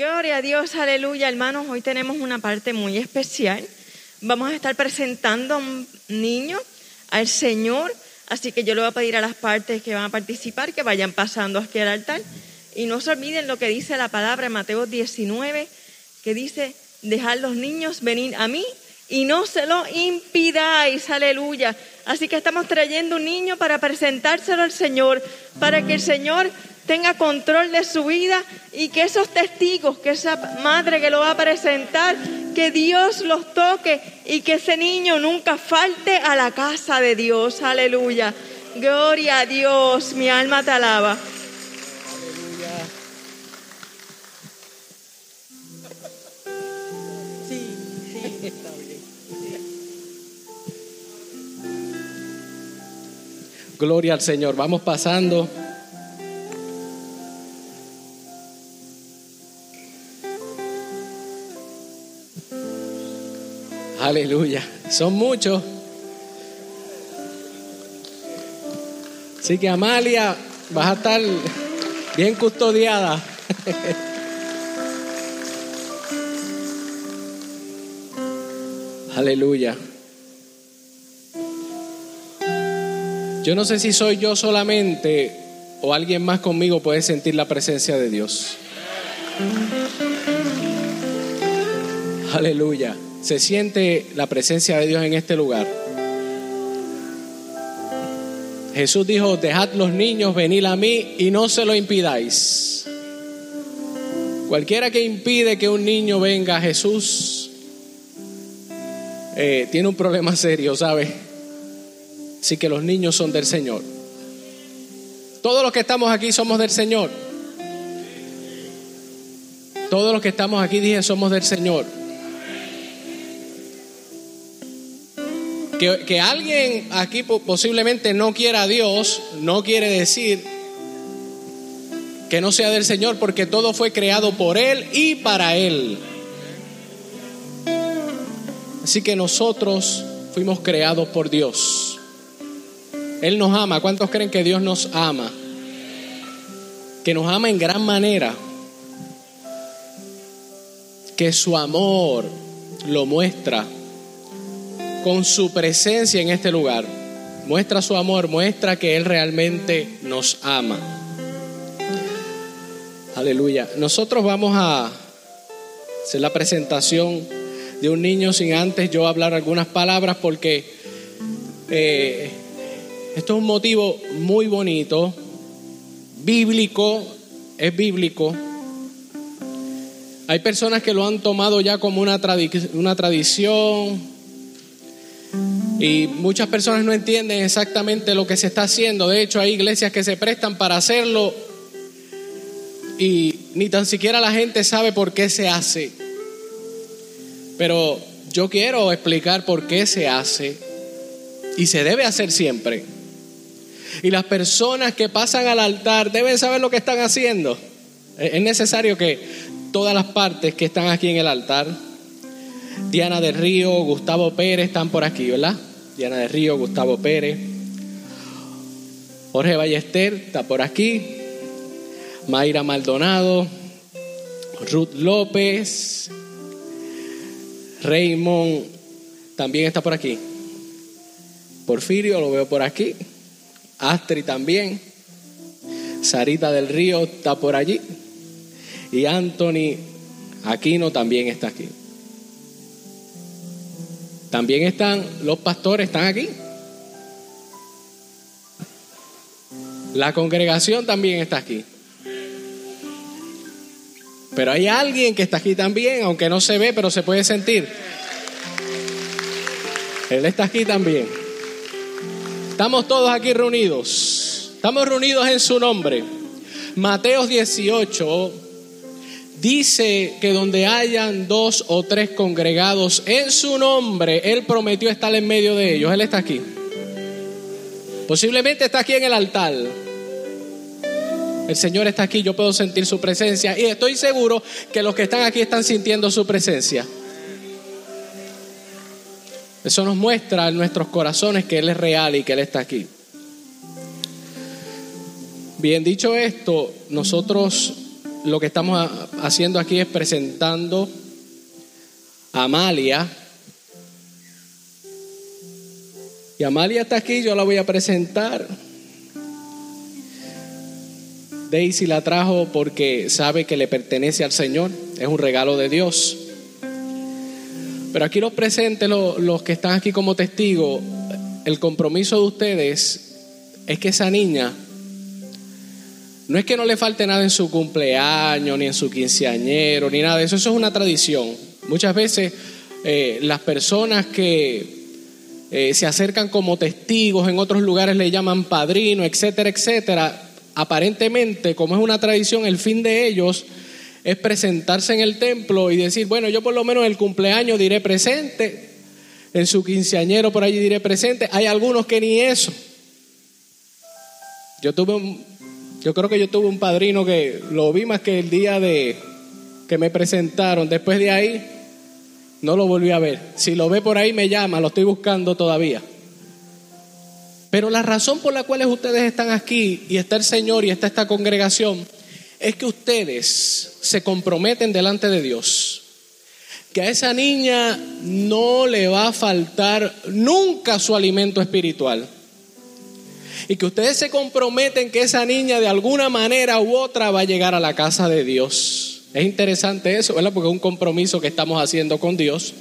Gloria a Dios, aleluya, hermanos. Hoy tenemos una parte muy especial. Vamos a estar presentando a un niño al Señor. Así que yo le voy a pedir a las partes que van a participar que vayan pasando aquí al altar. Y no se olviden lo que dice la palabra en Mateo 19, que dice, dejad los niños venir a mí y no se lo impidáis, aleluya. Así que estamos trayendo un niño para presentárselo al Señor, para que el Señor tenga control de su vida y que esos testigos, que esa madre que lo va a presentar, que Dios los toque y que ese niño nunca falte a la casa de Dios, aleluya. Gloria a Dios, mi alma te alaba. Gloria al Señor. Vamos pasando. Aleluya. Son muchos. Así que Amalia, vas a estar bien custodiada. Aleluya. Yo no sé si soy yo solamente o alguien más conmigo puede sentir la presencia de Dios. Aleluya. Se siente la presencia de Dios en este lugar. Jesús dijo, dejad los niños venir a mí y no se lo impidáis. Cualquiera que impide que un niño venga a Jesús eh, tiene un problema serio, ¿sabe? Así que los niños son del Señor. Todos los que estamos aquí somos del Señor. Todos los que estamos aquí, dije, somos del Señor. Que, alguien aquí posiblemente no quiera a Dios, no quiere decir que no sea del Señor, porque todo fue creado por Él y para Él. Así que nosotros fuimos creados por Dios. Él nos ama. ¿Cuántos creen que Dios nos ama? Que nos ama en gran manera. Que su amor lo muestra con su presencia en este lugar. Muestra su amor, muestra que Él realmente nos ama. Aleluya. Nosotros vamos a hacer la presentación de un niño sin antes yo hablar algunas palabras porque eh, esto es un motivo muy bonito, bíblico, es bíblico. Hay personas que lo han tomado ya como una, una tradición y muchas personas no entienden exactamente lo que se está haciendo. De hecho, hay iglesias que se prestan para hacerlo y ni tan siquiera la gente sabe por qué se hace. Pero yo quiero explicar por qué se hace y se debe hacer siempre. Y las personas que pasan al altar deben saber lo que están haciendo. Es necesario que todas las partes que están aquí en el altar, Diana de Río, Gustavo Pérez están por aquí, ¿verdad? Diana de Río, Gustavo Pérez, Jorge Ballester está por aquí, Mayra Maldonado, Ruth López, Raymond también está por aquí. Porfirio lo veo por aquí. Astri también. Sarita del Río está por allí. Y Anthony Aquino también está aquí. También están los pastores, están aquí. La congregación también está aquí. Pero hay alguien que está aquí también, aunque no se ve, pero se puede sentir. Él está aquí también. Estamos todos aquí reunidos. Estamos reunidos en su nombre. Mateo 18 dice que donde hayan dos o tres congregados en su nombre, Él prometió estar en medio de ellos. Él está aquí. Posiblemente está aquí en el altar. El Señor está aquí, yo puedo sentir su presencia y estoy seguro que los que están aquí están sintiendo su presencia. Eso nos muestra en nuestros corazones que Él es real y que Él está aquí. Bien dicho esto, nosotros lo que estamos haciendo aquí es presentando a Amalia. Y Amalia está aquí, yo la voy a presentar. Daisy la trajo porque sabe que le pertenece al Señor, es un regalo de Dios. Pero aquí los presentes, los, que están aquí como testigos, el compromiso de ustedes es que esa niña no es que no le falte nada en su cumpleaños, ni en su quinceañero, ni nada eso. Eso es una tradición. Muchas veces eh, las personas que eh, se acercan como testigos, en otros lugares le llaman padrino, etcétera, etcétera. Aparentemente, como es una tradición, el fin de ellos es presentarse en el templo y decir, bueno, yo por lo menos en el cumpleaños diré presente, en su quinceañero por allí diré presente. Hay algunos que ni eso. Yo tuve un, yo creo que yo tuve un padrino que lo vi más que el día de que me presentaron. Después de ahí, no lo volví a ver. Si lo ve por ahí, me llama, lo estoy buscando todavía. Pero la razón por la cual ustedes están aquí y está el Señor y está esta congregación es que ustedes se comprometen delante de Dios. Que a esa niña no le va a faltar nunca su alimento espiritual y que ustedes se comprometen que esa niña de alguna manera u otra va a llegar a la casa de Dios. Es interesante eso, ¿verdad? Porque es un compromiso que estamos haciendo con Dios.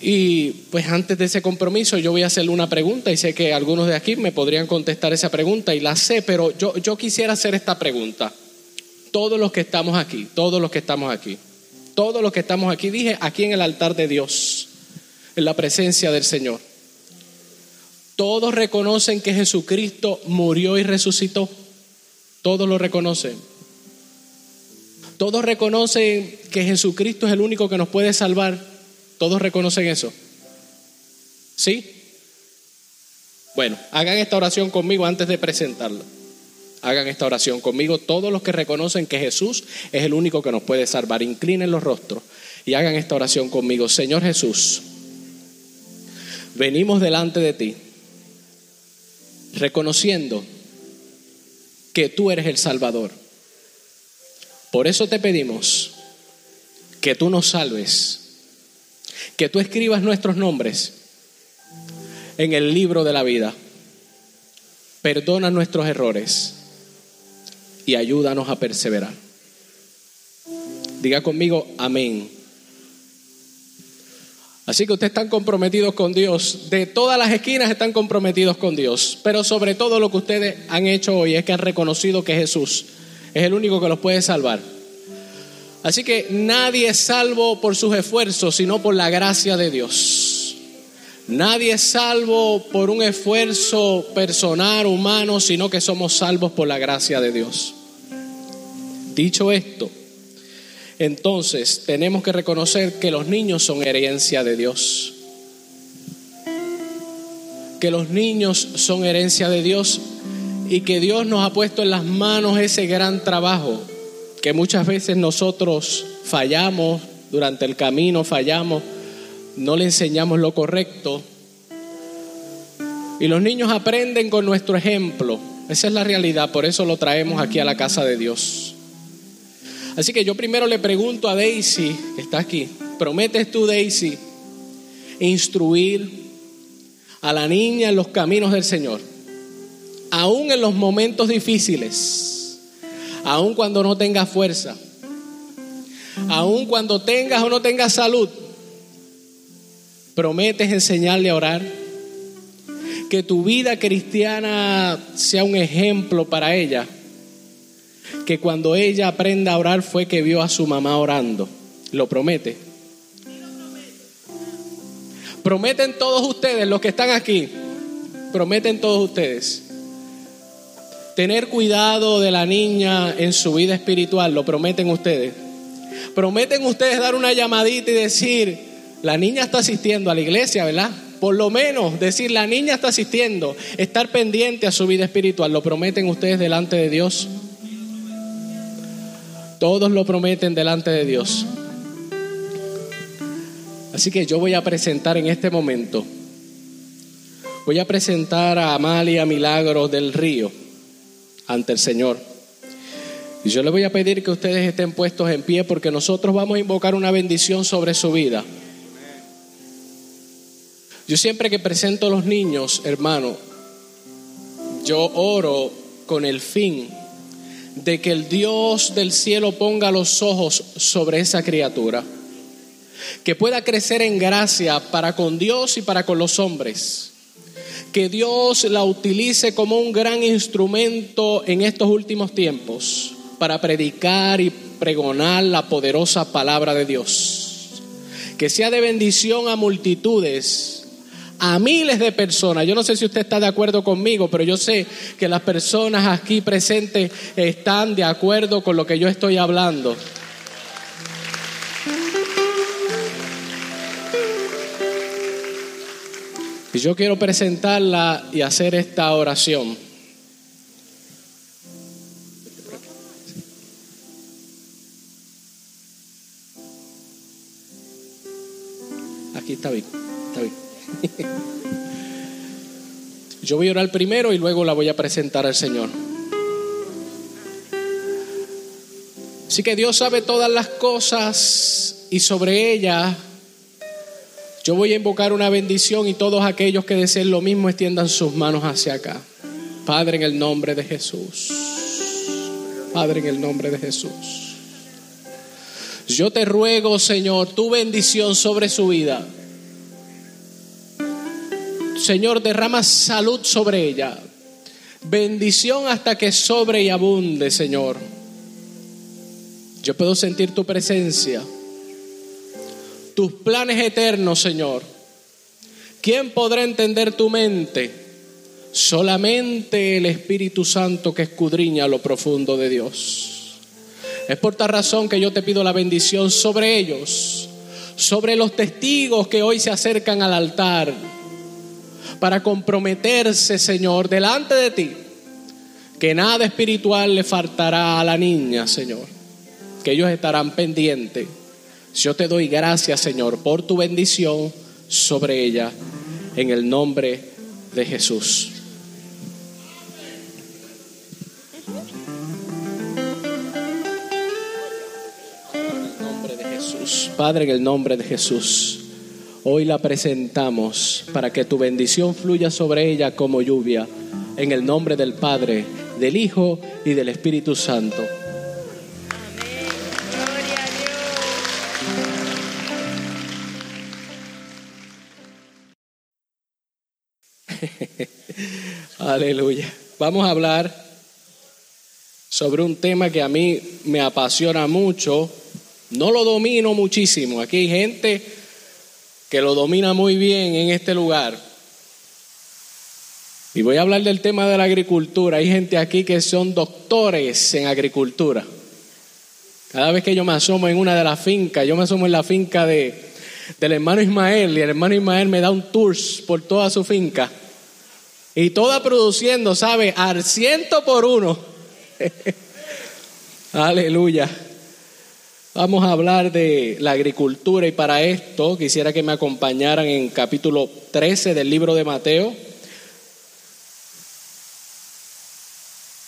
Y pues antes de ese compromiso yo voy a hacerle una pregunta y sé que algunos de aquí me podrían contestar esa pregunta y la sé, pero yo, yo quisiera hacer esta pregunta. Todos los que estamos aquí, todos los que estamos aquí, todos los que estamos aquí, dije aquí en el altar de Dios, en la presencia del Señor. Todos reconocen que Jesucristo murió y resucitó. Todos lo reconocen. Todos reconocen que Jesucristo es el único que nos puede salvar. Todos reconocen eso. ¿Sí? Bueno, hagan esta oración conmigo antes de presentarlo. Hagan esta oración conmigo todos los que reconocen que Jesús es el único que nos puede salvar. Inclinen los rostros y hagan esta oración conmigo. Señor Jesús, venimos delante de ti reconociendo que tú eres el Salvador. Por eso te pedimos que tú nos salves, que tú escribas nuestros nombres en el libro de la vida. Perdona nuestros errores y ayúdanos a perseverar. Diga conmigo, amén. Así que ustedes están comprometidos con Dios. De todas las esquinas están comprometidos con Dios. Pero sobre todo lo que ustedes han hecho hoy es que han reconocido que Jesús es el único que los puede salvar. Así que nadie es salvo por sus esfuerzos, sino por la gracia de Dios. Nadie es salvo por un esfuerzo personal, humano, sino que somos salvos por la gracia de Dios. Dicho esto, entonces tenemos que reconocer que los niños son herencia de Dios. Que los niños son herencia de Dios y que Dios nos ha puesto en las manos ese gran trabajo que muchas veces nosotros fallamos durante el camino, fallamos, no le enseñamos lo correcto. Y los niños aprenden con nuestro ejemplo. Esa es la realidad, por eso lo traemos aquí a la casa de Dios. Así que yo primero le pregunto a Daisy, que está aquí, ¿prometes tú, Daisy, instruir a la niña en los caminos del Señor? Aún en los momentos difíciles, aún cuando no tengas fuerza, aún cuando tengas o no tengas salud, prometes enseñarle a orar, que tu vida cristiana sea un ejemplo para ella que cuando ella aprenda a orar fue que vio a su mamá orando. ¿Lo promete? Prometen todos ustedes, los que están aquí, prometen todos ustedes. Tener cuidado de la niña en su vida espiritual, lo prometen ustedes. Prometen ustedes dar una llamadita y decir, la niña está asistiendo a la iglesia, ¿verdad? Por lo menos decir, la niña está asistiendo, estar pendiente a su vida espiritual, lo prometen ustedes delante de Dios. Todos lo prometen delante de Dios. Así que yo voy a presentar en este momento, voy a presentar a Amalia Milagros del Río ante el Señor. Y yo le voy a pedir que ustedes estén puestos en pie porque nosotros vamos a invocar una bendición sobre su vida. Yo siempre que presento a los niños, hermano, yo oro con el fin de que el Dios del cielo ponga los ojos sobre esa criatura, que pueda crecer en gracia para con Dios y para con los hombres, que Dios la utilice como un gran instrumento en estos últimos tiempos para predicar y pregonar la poderosa palabra de Dios, que sea de bendición a multitudes a miles de personas. Yo no sé si usted está de acuerdo conmigo, pero yo sé que las personas aquí presentes están de acuerdo con lo que yo estoy hablando. Y yo quiero presentarla y hacer esta oración. Aquí está bien, está bien. Yo voy a orar primero y luego la voy a presentar al Señor. Así que Dios sabe todas las cosas y sobre ella yo voy a invocar una bendición y todos aquellos que deseen lo mismo extiendan sus manos hacia acá. Padre, en el nombre de Jesús. Padre, en el nombre de Jesús. Yo te ruego, Señor, tu bendición sobre su vida. Señor, derrama salud sobre ella. Bendición hasta que sobre y abunde, Señor. Yo puedo sentir tu presencia, tus planes eternos, Señor. ¿Quién podrá entender tu mente? Solamente el Espíritu Santo que escudriña lo profundo de Dios. Es por tal razón que yo te pido la bendición sobre ellos, sobre los testigos que hoy se acercan al altar para comprometerse, Señor, delante de ti, que nada espiritual le faltará a la niña, Señor, que ellos estarán pendientes. Yo te doy gracias, Señor, por tu bendición sobre ella, en el nombre de Jesús. Padre, en el nombre de Jesús. Hoy la presentamos para que tu bendición fluya sobre ella como lluvia, en el nombre del Padre, del Hijo y del Espíritu Santo. Amén. Gloria a Dios. Aleluya. Vamos a hablar sobre un tema que a mí me apasiona mucho. No lo domino muchísimo. Aquí hay gente que lo domina muy bien en este lugar. Y voy a hablar del tema de la agricultura. Hay gente aquí que son doctores en agricultura. Cada vez que yo me asomo en una de las fincas, yo me asomo en la finca de, del hermano Ismael y el hermano Ismael me da un tour por toda su finca. Y toda produciendo, ¿sabe? Al ciento por uno. Aleluya. Vamos a hablar de la agricultura y para esto quisiera que me acompañaran en capítulo 13 del libro de Mateo.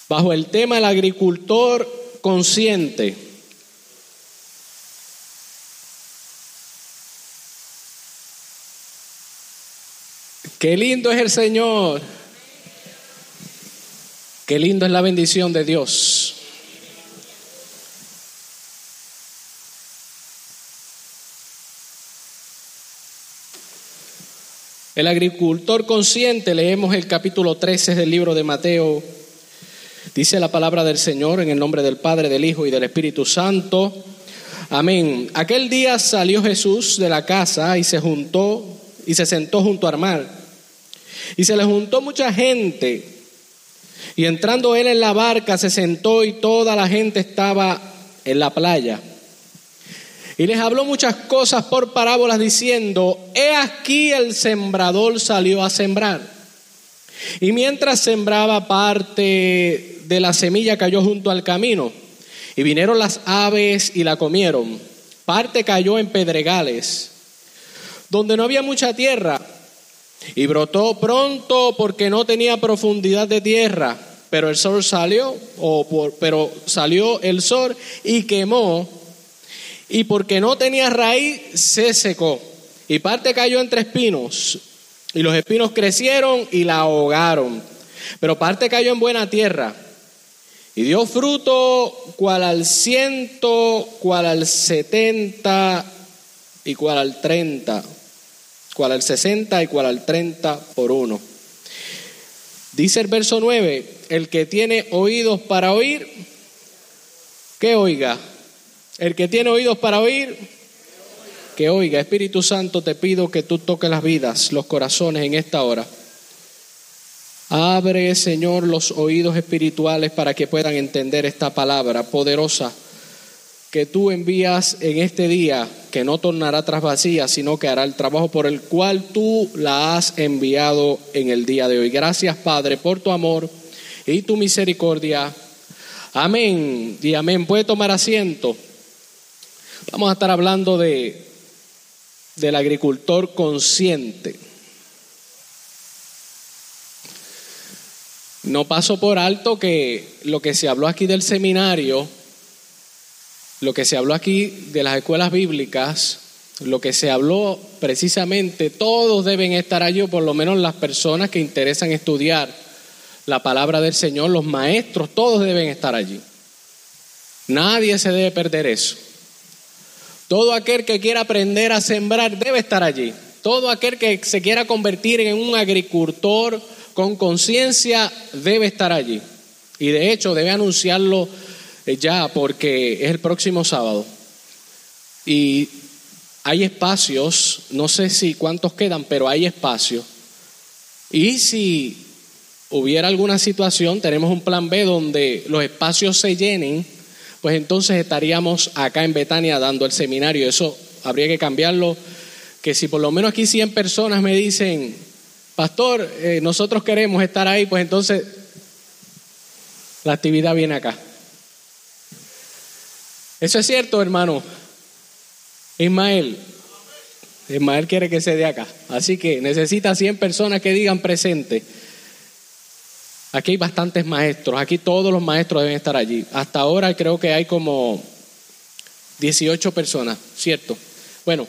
Bajo el tema el agricultor consciente. Qué lindo es el Señor. Qué lindo es la bendición de Dios. El agricultor consciente, leemos el capítulo 13 del libro de Mateo. Dice la palabra del Señor en el nombre del Padre, del Hijo y del Espíritu Santo. Amén. Aquel día salió Jesús de la casa y se juntó y se sentó junto al mar. Y se le juntó mucha gente. Y entrando él en la barca se sentó y toda la gente estaba en la playa. Y les habló muchas cosas por parábolas diciendo, he aquí el sembrador salió a sembrar. Y mientras sembraba parte de la semilla cayó junto al camino. Y vinieron las aves y la comieron. Parte cayó en pedregales, donde no había mucha tierra. Y brotó pronto porque no tenía profundidad de tierra. pero el sol salió, o por, pero salió el sol y quemó, y porque no tenía raíz, se secó. Y parte cayó entre espinos, y los espinos crecieron y la ahogaron. Pero parte cayó en buena tierra, y dio fruto cual al ciento, cual al setenta y cual al treinta, cual al sesenta y cual al treinta por uno. Dice el verso 9, el que tiene oídos para oír, que oiga. El que tiene oídos para oír, que oiga. Espíritu Santo, te pido que tú toques las vidas, los corazones en esta hora. Abre, Señor, los oídos espirituales para que puedan entender esta palabra poderosa que tú envías en este día, que no tornará tras vacía, sino que hará el trabajo por el cual tú la has enviado en el día de hoy. Gracias, Padre, por tu amor y tu misericordia. Amén y amén. Puede tomar asiento. Vamos a estar hablando de del agricultor consciente. No paso por alto que lo que se habló aquí del seminario, lo que se habló aquí de las escuelas bíblicas, lo que se habló precisamente, todos deben estar allí, o por lo menos las personas que interesan estudiar la palabra del Señor, los maestros, todos deben estar allí. Nadie se debe perder eso. Todo aquel que quiera aprender a sembrar debe estar allí. Todo aquel que se quiera convertir en un agricultor con conciencia debe estar allí. Y de hecho debe anunciarlo eh, ya porque es el próximo sábado. Y hay espacios, no sé si cuántos quedan, pero hay espacios. Y si hubiera alguna situación, tenemos un plan B donde los espacios se llenen pues entonces estaríamos acá en Betania dando el seminario. Eso habría que cambiarlo, que si por lo menos aquí 100 personas me dicen, pastor, eh, nosotros queremos estar ahí, pues entonces la actividad viene acá. Eso es cierto, hermano. Ismael, Ismael quiere que se dé acá. Así que necesita 100 personas que digan presente. Aquí hay bastantes maestros, aquí todos los maestros deben estar allí. Hasta ahora creo que hay como 18 personas, ¿cierto? Bueno,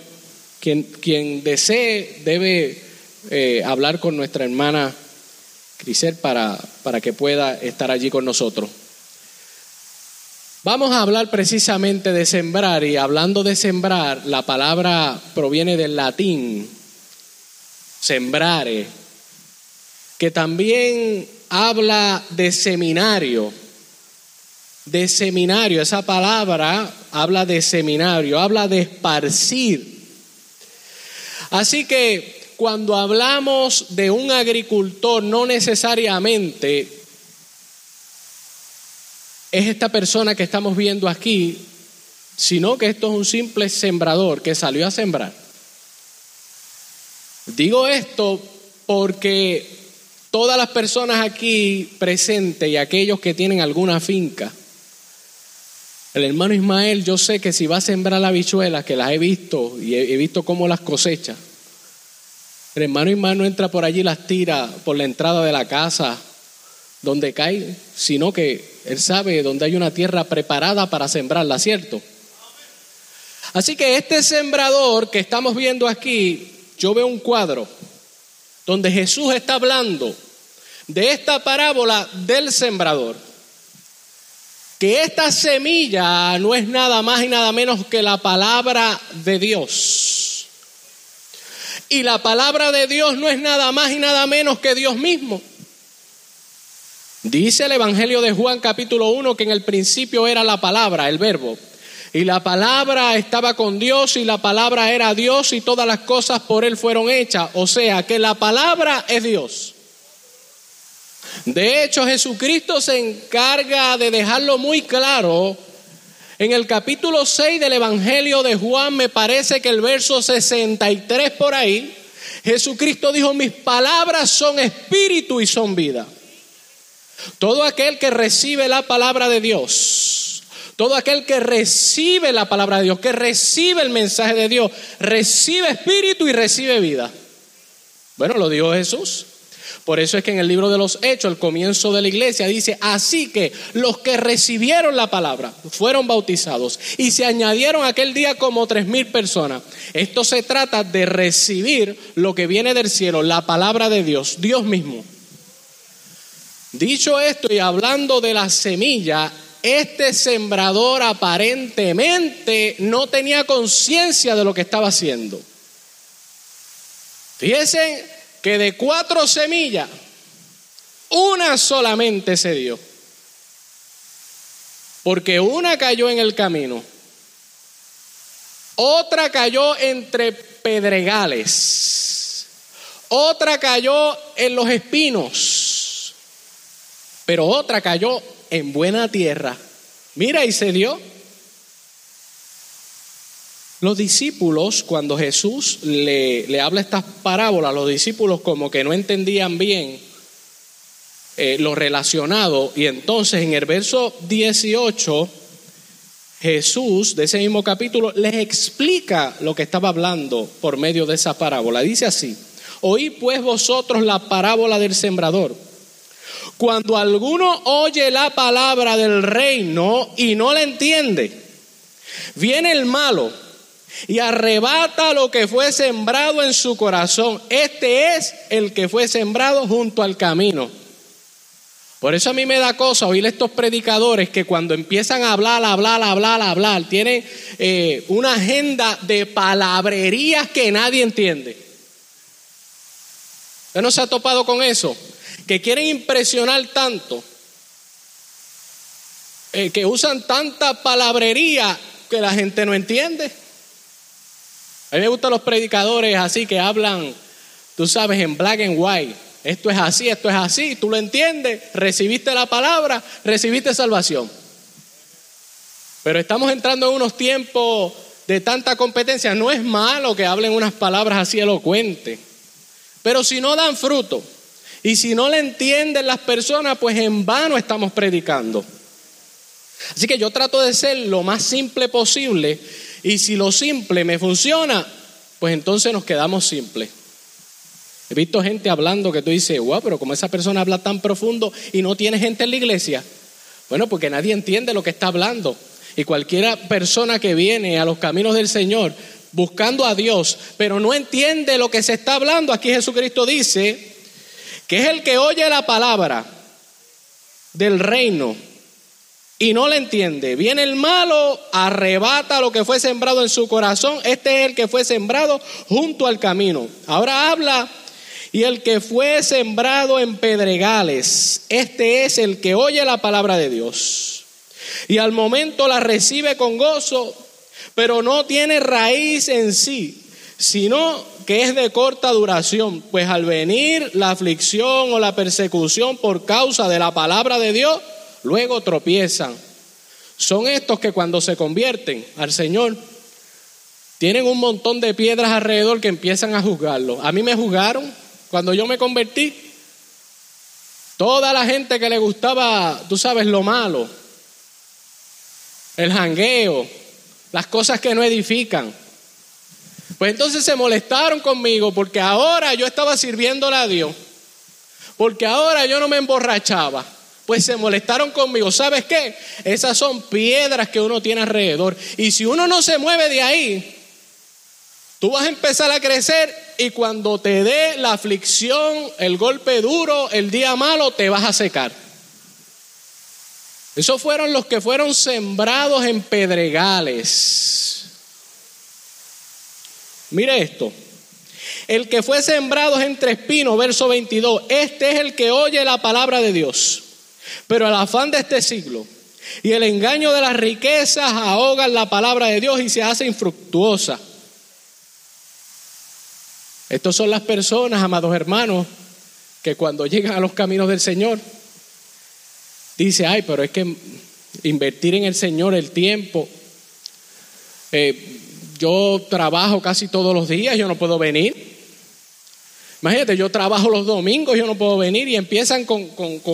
quien, quien desee debe eh, hablar con nuestra hermana Crisel para, para que pueda estar allí con nosotros. Vamos a hablar precisamente de sembrar y hablando de sembrar, la palabra proviene del latín, sembrare, que también habla de seminario, de seminario, esa palabra habla de seminario, habla de esparcir. Así que cuando hablamos de un agricultor, no necesariamente es esta persona que estamos viendo aquí, sino que esto es un simple sembrador que salió a sembrar. Digo esto porque Todas las personas aquí presentes y aquellos que tienen alguna finca, el hermano Ismael, yo sé que si va a sembrar las bichuelas, que las he visto y he visto cómo las cosecha, el hermano Ismael no entra por allí y las tira por la entrada de la casa donde cae, sino que él sabe donde hay una tierra preparada para sembrarla, ¿cierto? Así que este sembrador que estamos viendo aquí, yo veo un cuadro donde Jesús está hablando de esta parábola del sembrador. Que esta semilla no es nada más y nada menos que la palabra de Dios. Y la palabra de Dios no es nada más y nada menos que Dios mismo. Dice el Evangelio de Juan capítulo 1 que en el principio era la palabra, el verbo. Y la palabra estaba con Dios y la palabra era Dios y todas las cosas por Él fueron hechas. O sea que la palabra es Dios. De hecho, Jesucristo se encarga de dejarlo muy claro. En el capítulo 6 del Evangelio de Juan, me parece que el verso 63 por ahí, Jesucristo dijo, mis palabras son espíritu y son vida. Todo aquel que recibe la palabra de Dios todo aquel que recibe la palabra de Dios, que recibe el mensaje de Dios, recibe espíritu y recibe vida. Bueno, lo dijo Jesús. Por eso es que en el libro de los Hechos, el comienzo de la iglesia, dice, así que los que recibieron la palabra fueron bautizados y se añadieron aquel día como tres mil personas. Esto se trata de recibir lo que viene del cielo, la palabra de Dios, Dios mismo. Dicho esto y hablando de la semilla, este sembrador aparentemente no tenía conciencia de lo que estaba haciendo. Fíjense que de cuatro semillas, una solamente se dio. Porque una cayó en el camino, otra cayó entre pedregales, otra cayó en los espinos, pero otra cayó en buena tierra. Mira, y se dio. Los discípulos, cuando Jesús le, le habla estas parábolas, los discípulos como que no entendían bien eh, lo relacionado. Y entonces en el verso 18, Jesús, de ese mismo capítulo, les explica lo que estaba hablando por medio de esa parábola. Dice así, oí pues vosotros la parábola del sembrador. Cuando alguno oye la palabra del reino y no la entiende, viene el malo y arrebata lo que fue sembrado en su corazón. Este es el que fue sembrado junto al camino. Por eso a mí me da cosa oír estos predicadores que cuando empiezan a hablar, hablar, hablar, hablar, tienen eh, una agenda de palabrerías que nadie entiende. ¿Usted no se ha topado con eso? Que quieren impresionar tanto, eh, que usan tanta palabrería que la gente no entiende. A mí me gustan los predicadores así que hablan, tú sabes, en black and white. Esto es así, esto es así, tú lo entiendes, recibiste la palabra, recibiste salvación. Pero estamos entrando en unos tiempos de tanta competencia. No es malo que hablen unas palabras así elocuentes, pero si no dan fruto y si no le entienden las personas, pues en vano estamos predicando. Así que yo trato de ser lo más simple posible y si lo simple me funciona, pues entonces nos quedamos simples. He visto gente hablando que tú dices, wow, pero como esa persona habla tan profundo y no tiene gente en la iglesia. Bueno, porque nadie entiende lo que está hablando. Y cualquiera persona que viene a los caminos del Señor buscando a Dios, pero no entiende lo que se está hablando, aquí Jesucristo dice que es el que oye la palabra del reino y no le entiende. Viene el malo, arrebata lo que fue sembrado en su corazón. Este es el que fue sembrado junto al camino. Ahora habla, y el que fue sembrado en pedregales, este es el que oye la palabra de Dios. Y al momento la recibe con gozo, pero no tiene raíz en sí, sino que es de corta duración, pues al venir la aflicción o la persecución por causa de la palabra de Dios, luego tropiezan. Son estos que cuando se convierten al Señor, tienen un montón de piedras alrededor que empiezan a juzgarlo. A mí me juzgaron cuando yo me convertí. Toda la gente que le gustaba, tú sabes, lo malo, el jangueo, las cosas que no edifican. Pues entonces se molestaron conmigo porque ahora yo estaba sirviéndole a Dios, porque ahora yo no me emborrachaba, pues se molestaron conmigo. ¿Sabes qué? Esas son piedras que uno tiene alrededor. Y si uno no se mueve de ahí, tú vas a empezar a crecer y cuando te dé la aflicción, el golpe duro, el día malo, te vas a secar. Esos fueron los que fueron sembrados en pedregales. Mire esto. El que fue sembrado entre espinos, verso 22, este es el que oye la palabra de Dios pero el afán de este siglo y el engaño de las riquezas ahogan la palabra de Dios y se hace infructuosa. Estos son las personas, amados hermanos, que cuando llegan a los caminos del Señor, dice, ay, pero es que invertir en el Señor el tiempo, eh, yo trabajo casi todos los días, yo no puedo venir. Imagínate, yo trabajo los domingos, yo no puedo venir y empiezan con,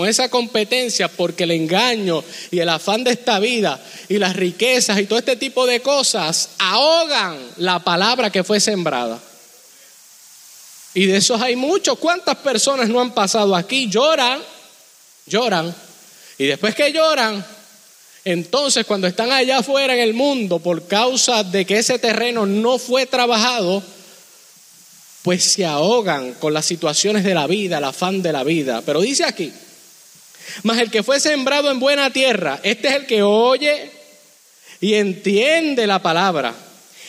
esa competencia porque el engaño y el afán de esta vida y las riquezas y todo este tipo de cosas ahogan la palabra que fue sembrada. Y de esos hay muchos. ¿Cuántas personas no han pasado aquí? Lloran, lloran. Y después que lloran, entonces cuando están allá afuera en el mundo por causa de que ese terreno no fue trabajado, pues se ahogan con las situaciones de la vida, el afán de la vida. Pero dice aquí, mas el que fue sembrado en buena tierra, este es el que oye y entiende la palabra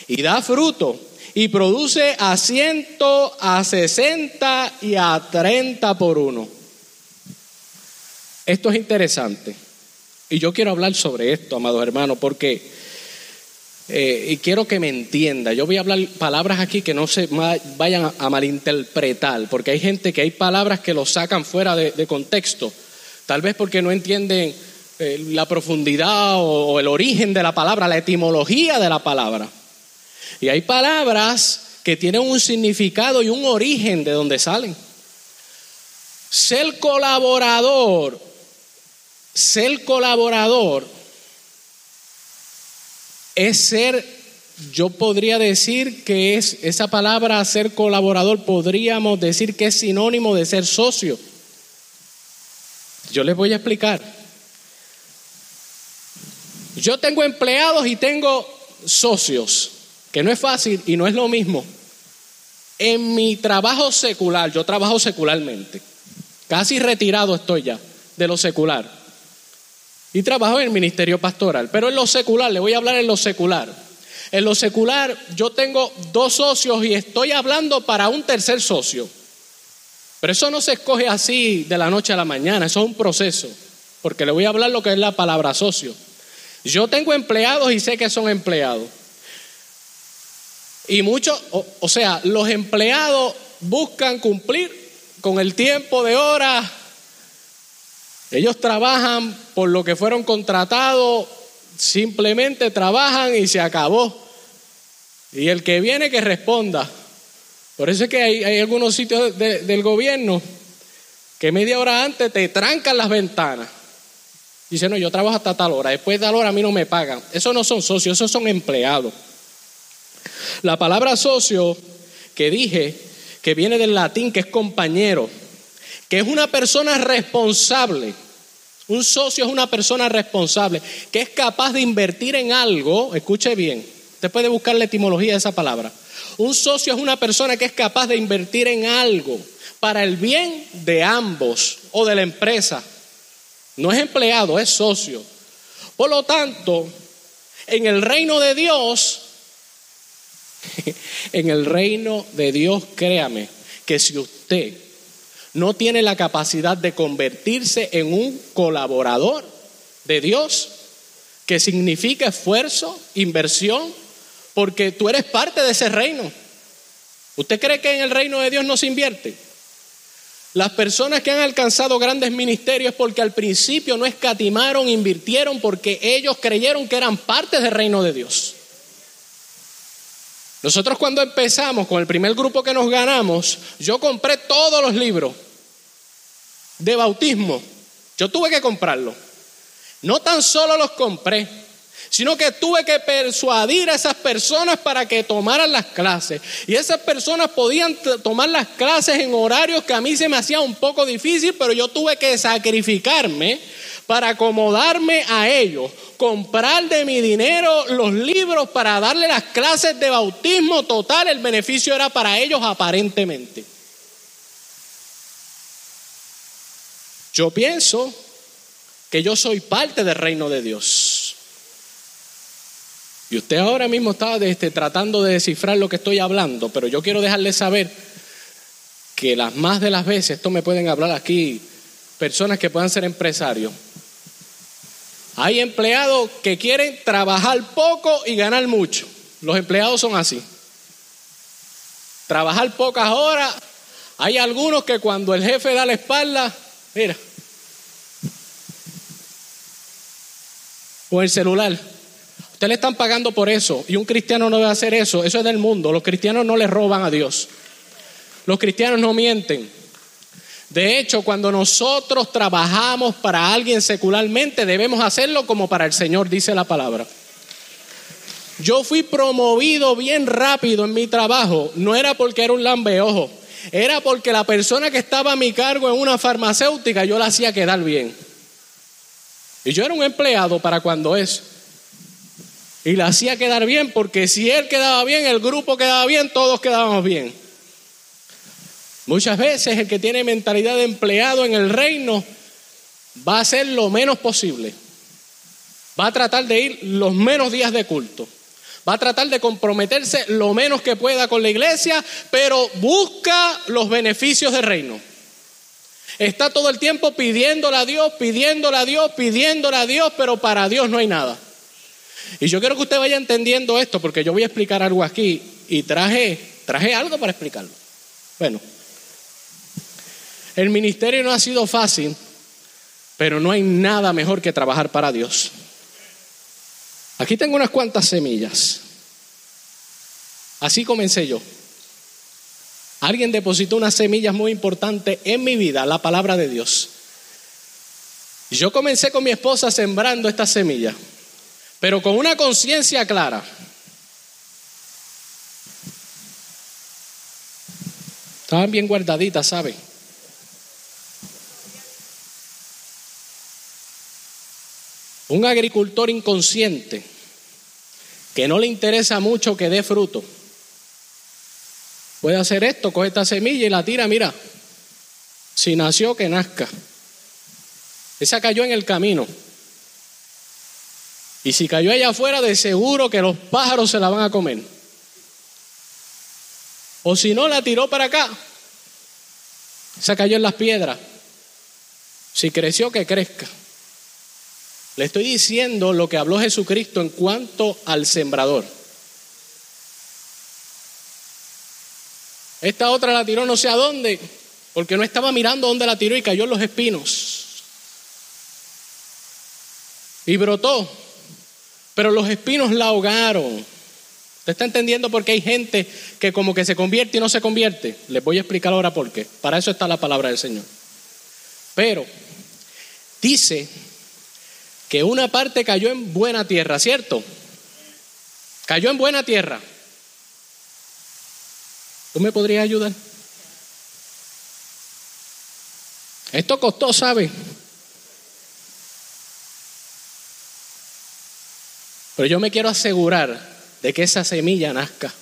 y da fruto y produce a ciento, a sesenta y a treinta por uno. Esto es interesante. Y yo quiero hablar sobre esto, amados hermanos, porque, eh, y quiero que me entienda, yo voy a hablar palabras aquí que no se vayan a malinterpretar, porque hay gente que hay palabras que lo sacan fuera de contexto. Tal vez porque no entienden eh, la profundidad o el origen de la palabra, la etimología de la palabra. Y hay palabras que tienen un significado y un origen de donde salen. Ser colaborador, ser colaborador es ser, yo podría decir que es esa palabra ser colaborador, podríamos decir que es sinónimo de ser socio. Yo les voy a explicar. Yo tengo empleados y tengo socios, que no es fácil y no es lo mismo. En mi trabajo secular, yo trabajo secularmente, casi retirado estoy ya de lo secular. Y trabajo en el ministerio pastoral, pero en lo secular, le voy a hablar en lo secular. En lo secular yo tengo dos socios y estoy hablando para un tercer socio. Pero eso no se escoge así de la noche a la mañana, eso es un proceso, porque le voy a hablar lo que es la palabra socio. Yo tengo empleados y sé que son empleados. Y muchos, o, sea, los empleados buscan cumplir con el tiempo de hora. Ellos trabajan por lo que fueron contratados, simplemente trabajan y se acabó. Y el que viene que responda. Por eso es que hay, algunos sitios del gobierno que media hora antes te trancan las ventanas. Dicen, no, yo trabajo hasta tal hora, después de tal hora a mí no me pagan. Esos no son socios, esos son empleados. La palabra socio que dije, que viene del latín, que es compañero, que es una persona responsable. Un socio es una persona responsable, que es capaz de invertir en algo, escuche bien, usted puede buscar la etimología de esa palabra un socio es una persona que es capaz de invertir en algo para el bien de ambos o de la empresa. No es empleado, es socio. Por lo tanto, en el reino de Dios, en el reino de Dios, créame, que si usted no tiene la capacidad de convertirse en un colaborador de Dios, que significa esfuerzo, inversión, porque tú eres parte de ese reino. ¿Usted cree que en el reino de Dios no se invierte? Las personas que han alcanzado grandes ministerios porque al principio no escatimaron, invirtieron porque ellos creyeron que eran parte del reino de Dios. Nosotros cuando empezamos con el primer grupo que nos ganamos, yo compré todos los libros de bautismo. Yo tuve que comprarlos. No tan solo los compré, sino que tuve que persuadir a esas personas para que tomaran las clases. Y esas personas podían tomar las clases en horarios que a mí se me hacía un poco difícil, pero yo tuve que sacrificarme para acomodarme a ellos, comprar de mi dinero los libros para darle las clases de bautismo total, el beneficio era para ellos aparentemente. Yo pienso que yo soy parte del reino de Dios. Y usted ahora mismo está este, tratando de descifrar lo que estoy hablando, pero yo quiero dejarle saber que las más de las veces, esto me pueden hablar aquí, personas que puedan ser empresarios. Hay empleados que quieren trabajar poco y ganar mucho. Los empleados son así. Trabajar pocas horas. Hay algunos que cuando el jefe da la espalda, mira, o el celular. Usted le están pagando por eso y un cristiano no debe hacer eso. Eso es del mundo. Los cristianos no le roban a Dios. Los cristianos no mienten. De hecho, cuando nosotros trabajamos para alguien secularmente, debemos hacerlo como para el Señor, dice la palabra. Yo fui promovido bien rápido en mi trabajo. No era porque era un lambeojo. era porque la persona que estaba a mi cargo en una farmacéutica yo la hacía quedar bien. Y yo era un empleado para cuando es. Y la hacía quedar bien porque si él quedaba bien, el grupo quedaba bien, todos quedábamos bien. Muchas veces el que tiene mentalidad de empleado en el reino va a hacer lo menos posible. Va a tratar de ir los menos días de culto. Va a tratar de comprometerse lo menos que pueda con la iglesia, pero busca los beneficios del reino. Está todo el tiempo pidiéndole a Dios, pidiéndole a Dios, pidiéndole a Dios, pero para Dios no hay nada. Y yo quiero que usted vaya entendiendo esto, porque yo voy a explicar algo aquí y traje, traje algo para explicarlo. Bueno, el ministerio no ha sido fácil, pero no hay nada mejor que trabajar para Dios. Aquí tengo unas cuantas semillas. Así comencé yo. Alguien depositó unas semillas muy importantes en mi vida, la palabra de Dios. Yo comencé con mi esposa sembrando estas semillas, pero con una conciencia clara. Estaban bien guardaditas, ¿sabe? Un agricultor inconsciente que no le interesa mucho que dé fruto, puede hacer esto, coge esta semilla y la tira, mira, si nació, que nazca. Esa cayó en el camino. Y si cayó allá afuera, de seguro que los pájaros se la van a comer. O si no, la tiró para acá. Esa cayó en las piedras. Si creció, que crezca. Le estoy diciendo lo que habló Jesucristo en cuanto al sembrador. Esta otra la tiró no sé a dónde, porque no estaba mirando dónde la tiró y cayó en los espinos. Y brotó, pero los espinos la ahogaron. ¿Usted está entendiendo por qué hay gente que como que se convierte y no se convierte? Les voy a explicar ahora por qué. Para eso está la palabra del Señor. Pero dice que una parte cayó en buena tierra, ¿cierto? Cayó en buena tierra. ¿Tú me podrías ayudar? Esto costó, ¿sabe? Pero yo me quiero asegurar de que esa semilla nazca.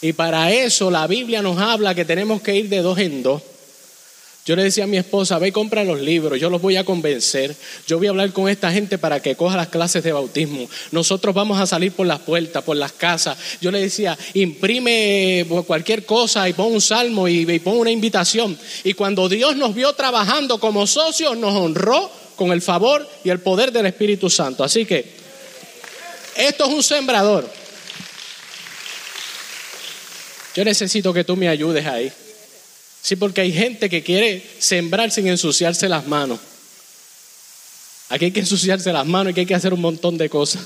Y para eso la Biblia nos habla que tenemos que ir de dos en dos. Yo le decía a mi esposa, ve y compra los libros, yo los voy a convencer, yo voy a hablar con esta gente para que coja las clases de bautismo. Nosotros vamos a salir por las puertas, por las casas. Yo le decía, imprime cualquier cosa y pon un salmo y, y pon una invitación. Y cuando Dios nos vio trabajando como socios, nos honró con el favor y el poder del Espíritu Santo. Así que esto es un sembrador. Yo necesito que tú me ayudes ahí. Sí, porque hay gente que quiere sembrar sin ensuciarse las manos. Aquí hay que ensuciarse las manos y hay que hacer un montón de cosas.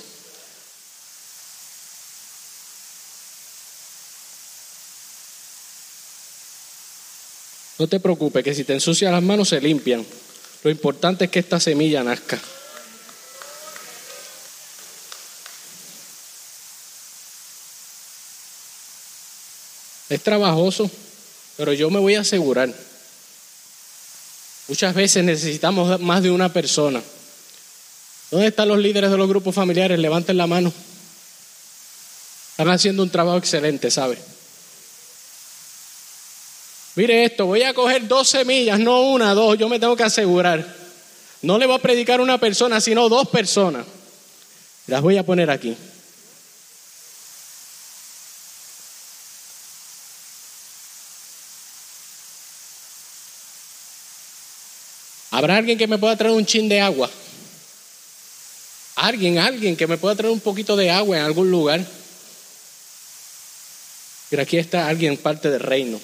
No te preocupes, que si te ensucias las manos se limpian. Lo importante es que esta semilla nazca. Es trabajoso, pero yo me voy a asegurar. Muchas veces necesitamos más de una persona. ¿Dónde están los líderes de los grupos familiares? Levanten la mano. Están haciendo un trabajo excelente, ¿sabe? Mire esto, voy a coger dos semillas, no una, dos, yo me tengo que asegurar. No le voy a predicar una persona, sino dos personas. Las voy a poner aquí. ¿Habrá alguien que me pueda traer un chin de agua? Alguien, alguien que me pueda traer un poquito de agua en algún lugar. Pero aquí está alguien parte del reino.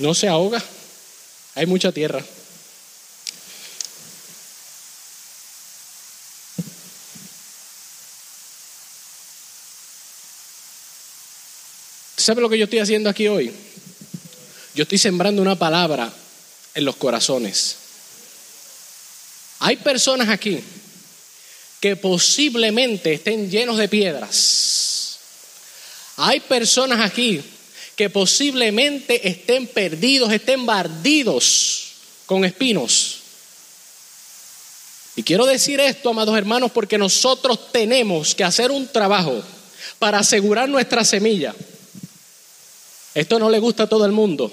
No se ahoga. Hay mucha tierra. ¿Sabe lo que yo estoy haciendo aquí hoy? yo estoy sembrando una palabra en los corazones. Hay personas aquí que posiblemente estén llenos de piedras. Hay personas aquí que posiblemente estén perdidos, estén bardidos con espinos. Y quiero decir esto, amados hermanos, porque nosotros tenemos que hacer un trabajo para asegurar nuestra semilla. Esto no le gusta a todo el mundo,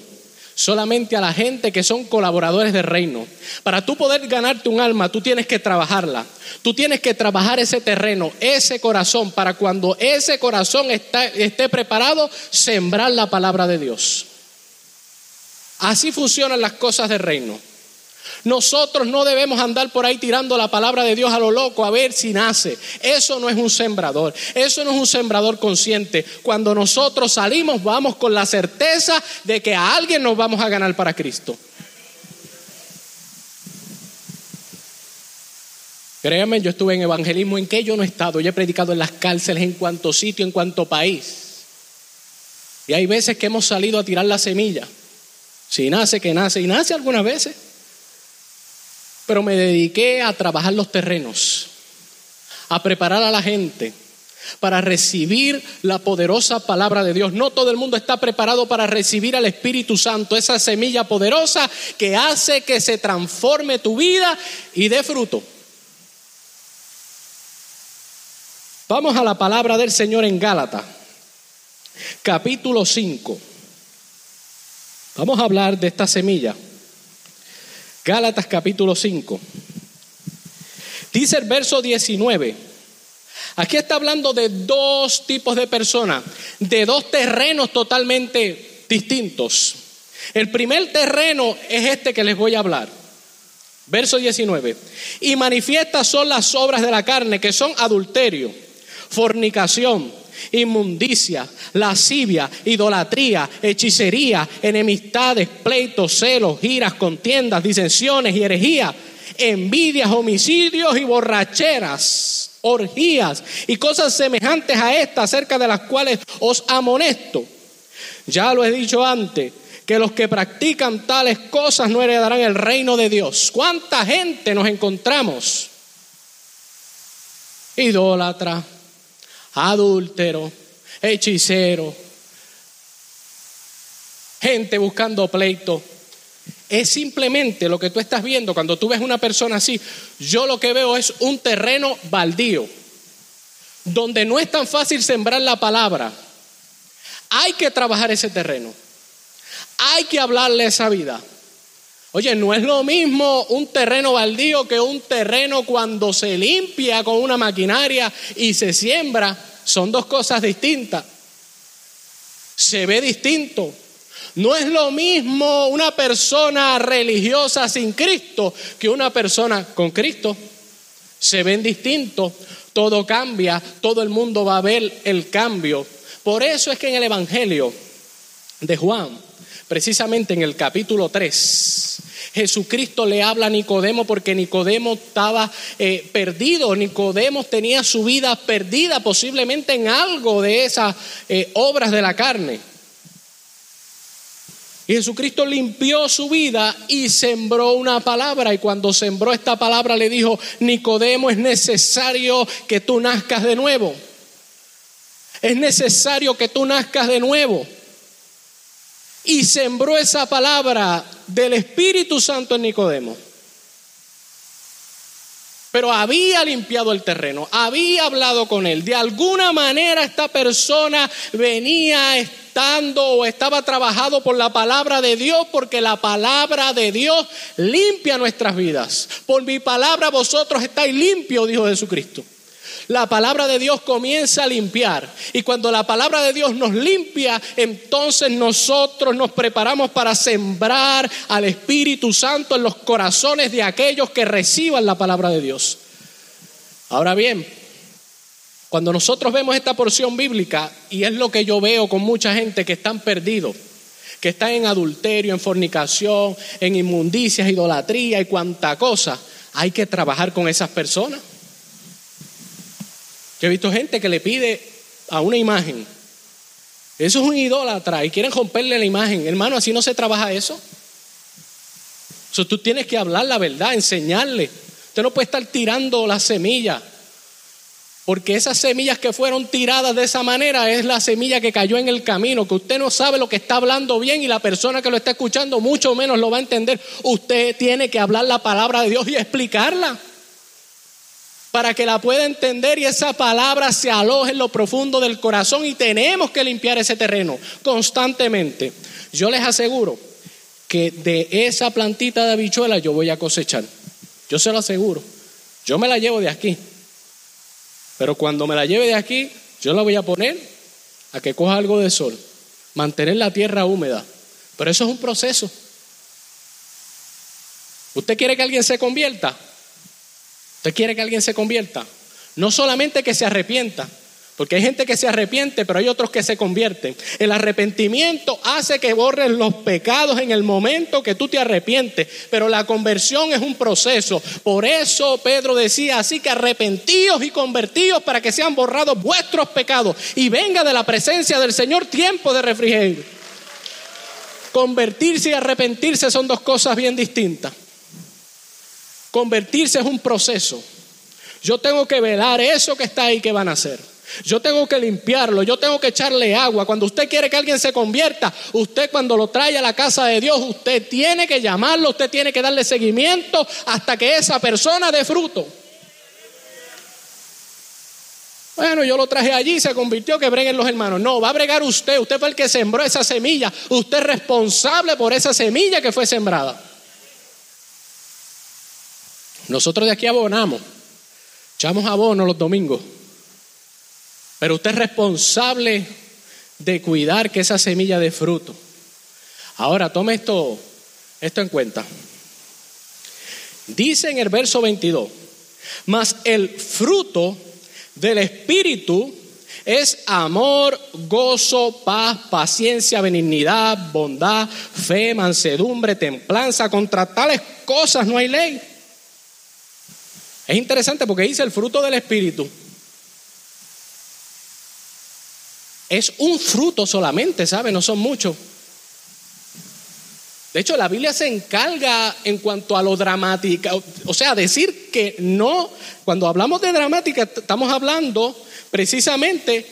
solamente a la gente que son colaboradores del reino. Para tú poder ganarte un alma, tú tienes que trabajarla. Tú tienes que trabajar ese terreno, ese corazón, para cuando ese corazón esté preparado, sembrar la palabra de Dios. Así funcionan las cosas del reino. Nosotros no debemos andar por ahí tirando la palabra de Dios a lo loco a ver si nace. Eso no es un sembrador. Eso no es un sembrador consciente. Cuando nosotros salimos vamos con la certeza de que a alguien nos vamos a ganar para Cristo. Créanme, yo estuve en evangelismo en que yo no he estado. Yo he predicado en las cárceles, en cuanto sitio, en cuanto país. Y hay veces que hemos salido a tirar la semilla. Si nace, que nace. Y nace algunas veces pero me dediqué a trabajar los terrenos, a preparar a la gente para recibir la poderosa palabra de Dios. No todo el mundo está preparado para recibir al Espíritu Santo, esa semilla poderosa que hace que se transforme tu vida y dé fruto. Vamos a la palabra del Señor en Gálatas, capítulo 5. Vamos a hablar de esta semilla. Gálatas capítulo 5. Dice el verso 19. Aquí está hablando de dos tipos de personas, de dos terrenos totalmente distintos. El primer terreno es este que les voy a hablar. Verso 19. Y manifiestas son las obras de la carne, que son adulterio, fornicación, inmundicia, lascivia, idolatría, hechicería, enemistades, pleitos, celos, giras, contiendas, disensiones y herejía, envidias, homicidios y borracheras, orgías y cosas semejantes a estas, acerca de las cuales os amonesto. Ya lo he dicho antes, que los que practican tales cosas no heredarán el reino de Dios. ¿Cuánta gente nos encontramos? Idólatra, adúltero, hechicero, gente buscando pleito. Es simplemente lo que tú estás viendo cuando tú ves una persona así. Yo lo que veo es un terreno baldío, donde no es tan fácil sembrar la palabra. Hay que trabajar ese terreno. Hay que hablarle esa vida. Oye, no es lo mismo un terreno baldío que un terreno cuando se limpia con una maquinaria y se siembra. Son dos cosas distintas. Se ve distinto. No es lo mismo una persona religiosa sin Cristo que una persona con Cristo. Se ven distintos, todo cambia, todo el mundo va a ver el cambio. Por eso es que en el Evangelio de Juan, precisamente en el capítulo 3, Jesucristo le habla a Nicodemo porque Nicodemo estaba eh, perdido, Nicodemo tenía su vida perdida posiblemente en algo de esas eh, obras de la carne. Y Jesucristo limpió su vida y sembró una palabra. Y cuando sembró esta palabra le dijo, Nicodemo, es necesario que tú nazcas de nuevo. Es necesario que tú nazcas de nuevo y sembró esa palabra del Espíritu Santo en Nicodemo. Pero había limpiado el terreno, había hablado con él. De alguna manera esta persona venía estando o estaba trabajado por la palabra de Dios, porque la palabra de Dios limpia nuestras vidas. Por mi palabra vosotros estáis limpios, dijo Jesucristo. La palabra de Dios comienza a limpiar. Y cuando la palabra de Dios nos limpia, entonces nosotros nos preparamos para sembrar al Espíritu Santo en los corazones de aquellos que reciban la palabra de Dios. Ahora bien, cuando nosotros vemos esta porción bíblica, y es lo que yo veo con mucha gente que están perdidos, que están en adulterio, en fornicación, en inmundicias, idolatría y cuanta cosa, hay que trabajar con esas personas. Yo he visto gente que le pide a una imagen Eso es un idólatra y quieren romperle la imagen. Hermano, así no se trabaja eso. O tú tienes que hablar la verdad, enseñarle. Usted no puede estar tirando las semillas. Porque esas semillas que fueron tiradas de esa manera es la semilla que cayó en el camino, que usted no sabe lo que está hablando bien y la persona que lo está escuchando mucho menos lo va a entender. Usted tiene que hablar la palabra de Dios y explicarla para que la pueda entender y esa palabra se aloje en lo profundo del corazón y tenemos que limpiar ese terreno constantemente. Yo les aseguro que de esa plantita de habichuela yo voy a cosechar. Yo se lo aseguro. Yo me la llevo de aquí. Pero cuando me la lleve de aquí, yo la voy a poner a que coja algo de sol. Mantener la tierra húmeda. Pero eso es un proceso. ¿Usted quiere que alguien se convierta? ¿Usted quiere que alguien se convierta? No solamente que se arrepienta, porque hay gente que se arrepiente, pero hay otros que se convierten. El arrepentimiento hace que borres los pecados en el momento que tú te arrepientes, pero la conversión es un proceso. Por eso Pedro decía, así que arrepentíos y convertíos para que sean borrados vuestros pecados y venga de la presencia del Señor tiempo de refrigerio. Convertirse y arrepentirse son dos cosas bien distintas. Convertirse es un proceso. Yo tengo que velar eso que está ahí que van a hacer. Yo tengo que limpiarlo, yo tengo que echarle agua. Cuando usted quiere que alguien se convierta, usted cuando lo trae a la casa de Dios, usted tiene que llamarlo, usted tiene que darle seguimiento hasta que esa persona dé fruto. Bueno, yo lo traje allí, se convirtió, que breguen los hermanos. No, va a bregar usted, usted fue el que sembró esa semilla, usted es responsable por esa semilla que fue sembrada. Nosotros de aquí abonamos, echamos abono los domingos. Pero usted es responsable de cuidar que esa semilla dé fruto. Ahora, tome esto, esto en cuenta. Dice en el verso 22, mas el fruto del Espíritu es amor, gozo, paz, paciencia, benignidad, bondad, fe, mansedumbre, templanza. Contra tales cosas no hay ley. Es interesante porque dice el fruto del Espíritu. es un fruto solamente, ¿sabe? No son muchos. De hecho, la Biblia se encarga en cuanto a lo dramática, o sea, decir que no, cuando hablamos de dramática, estamos hablando precisamente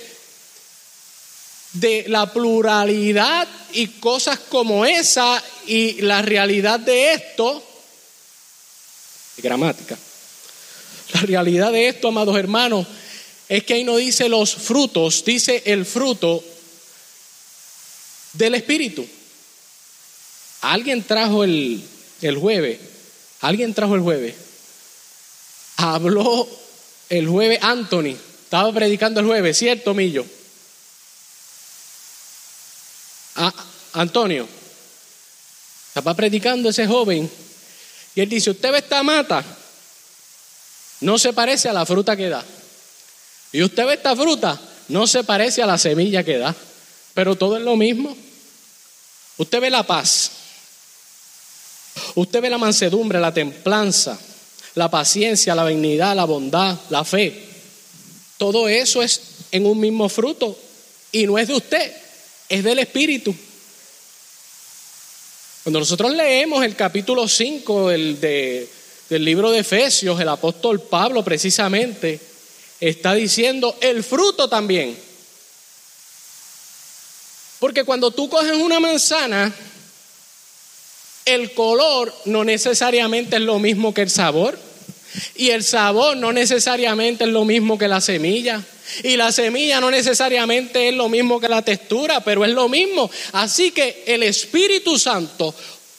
de la pluralidad y cosas como esa y la realidad de esto, gramática, la realidad de esto, amados hermanos, es que ahí no dice los frutos, dice el fruto del Espíritu. Alguien trajo el, el jueves, alguien trajo el jueves, habló el jueves Anthony, estaba predicando el jueves, ¿cierto, Millo? Ah, Antonio, estaba predicando ese joven y él dice, usted ve esta mata, no se parece a la fruta que da. Y usted ve esta fruta, no se parece a la semilla que da, pero todo es lo mismo. Usted ve la paz, usted ve la mansedumbre, la templanza, la paciencia, la benignidad, la bondad, la fe. Todo eso es en un mismo fruto y no es de usted, es del Espíritu. Cuando nosotros leemos el capítulo 5 del, del libro de Efesios, el apóstol Pablo precisamente está diciendo el fruto también. Porque cuando tú coges una manzana, el color no necesariamente es lo mismo que el sabor. Y el sabor no necesariamente es lo mismo que la semilla. Y la semilla no necesariamente es lo mismo que la textura, pero es lo mismo. Así que el Espíritu Santo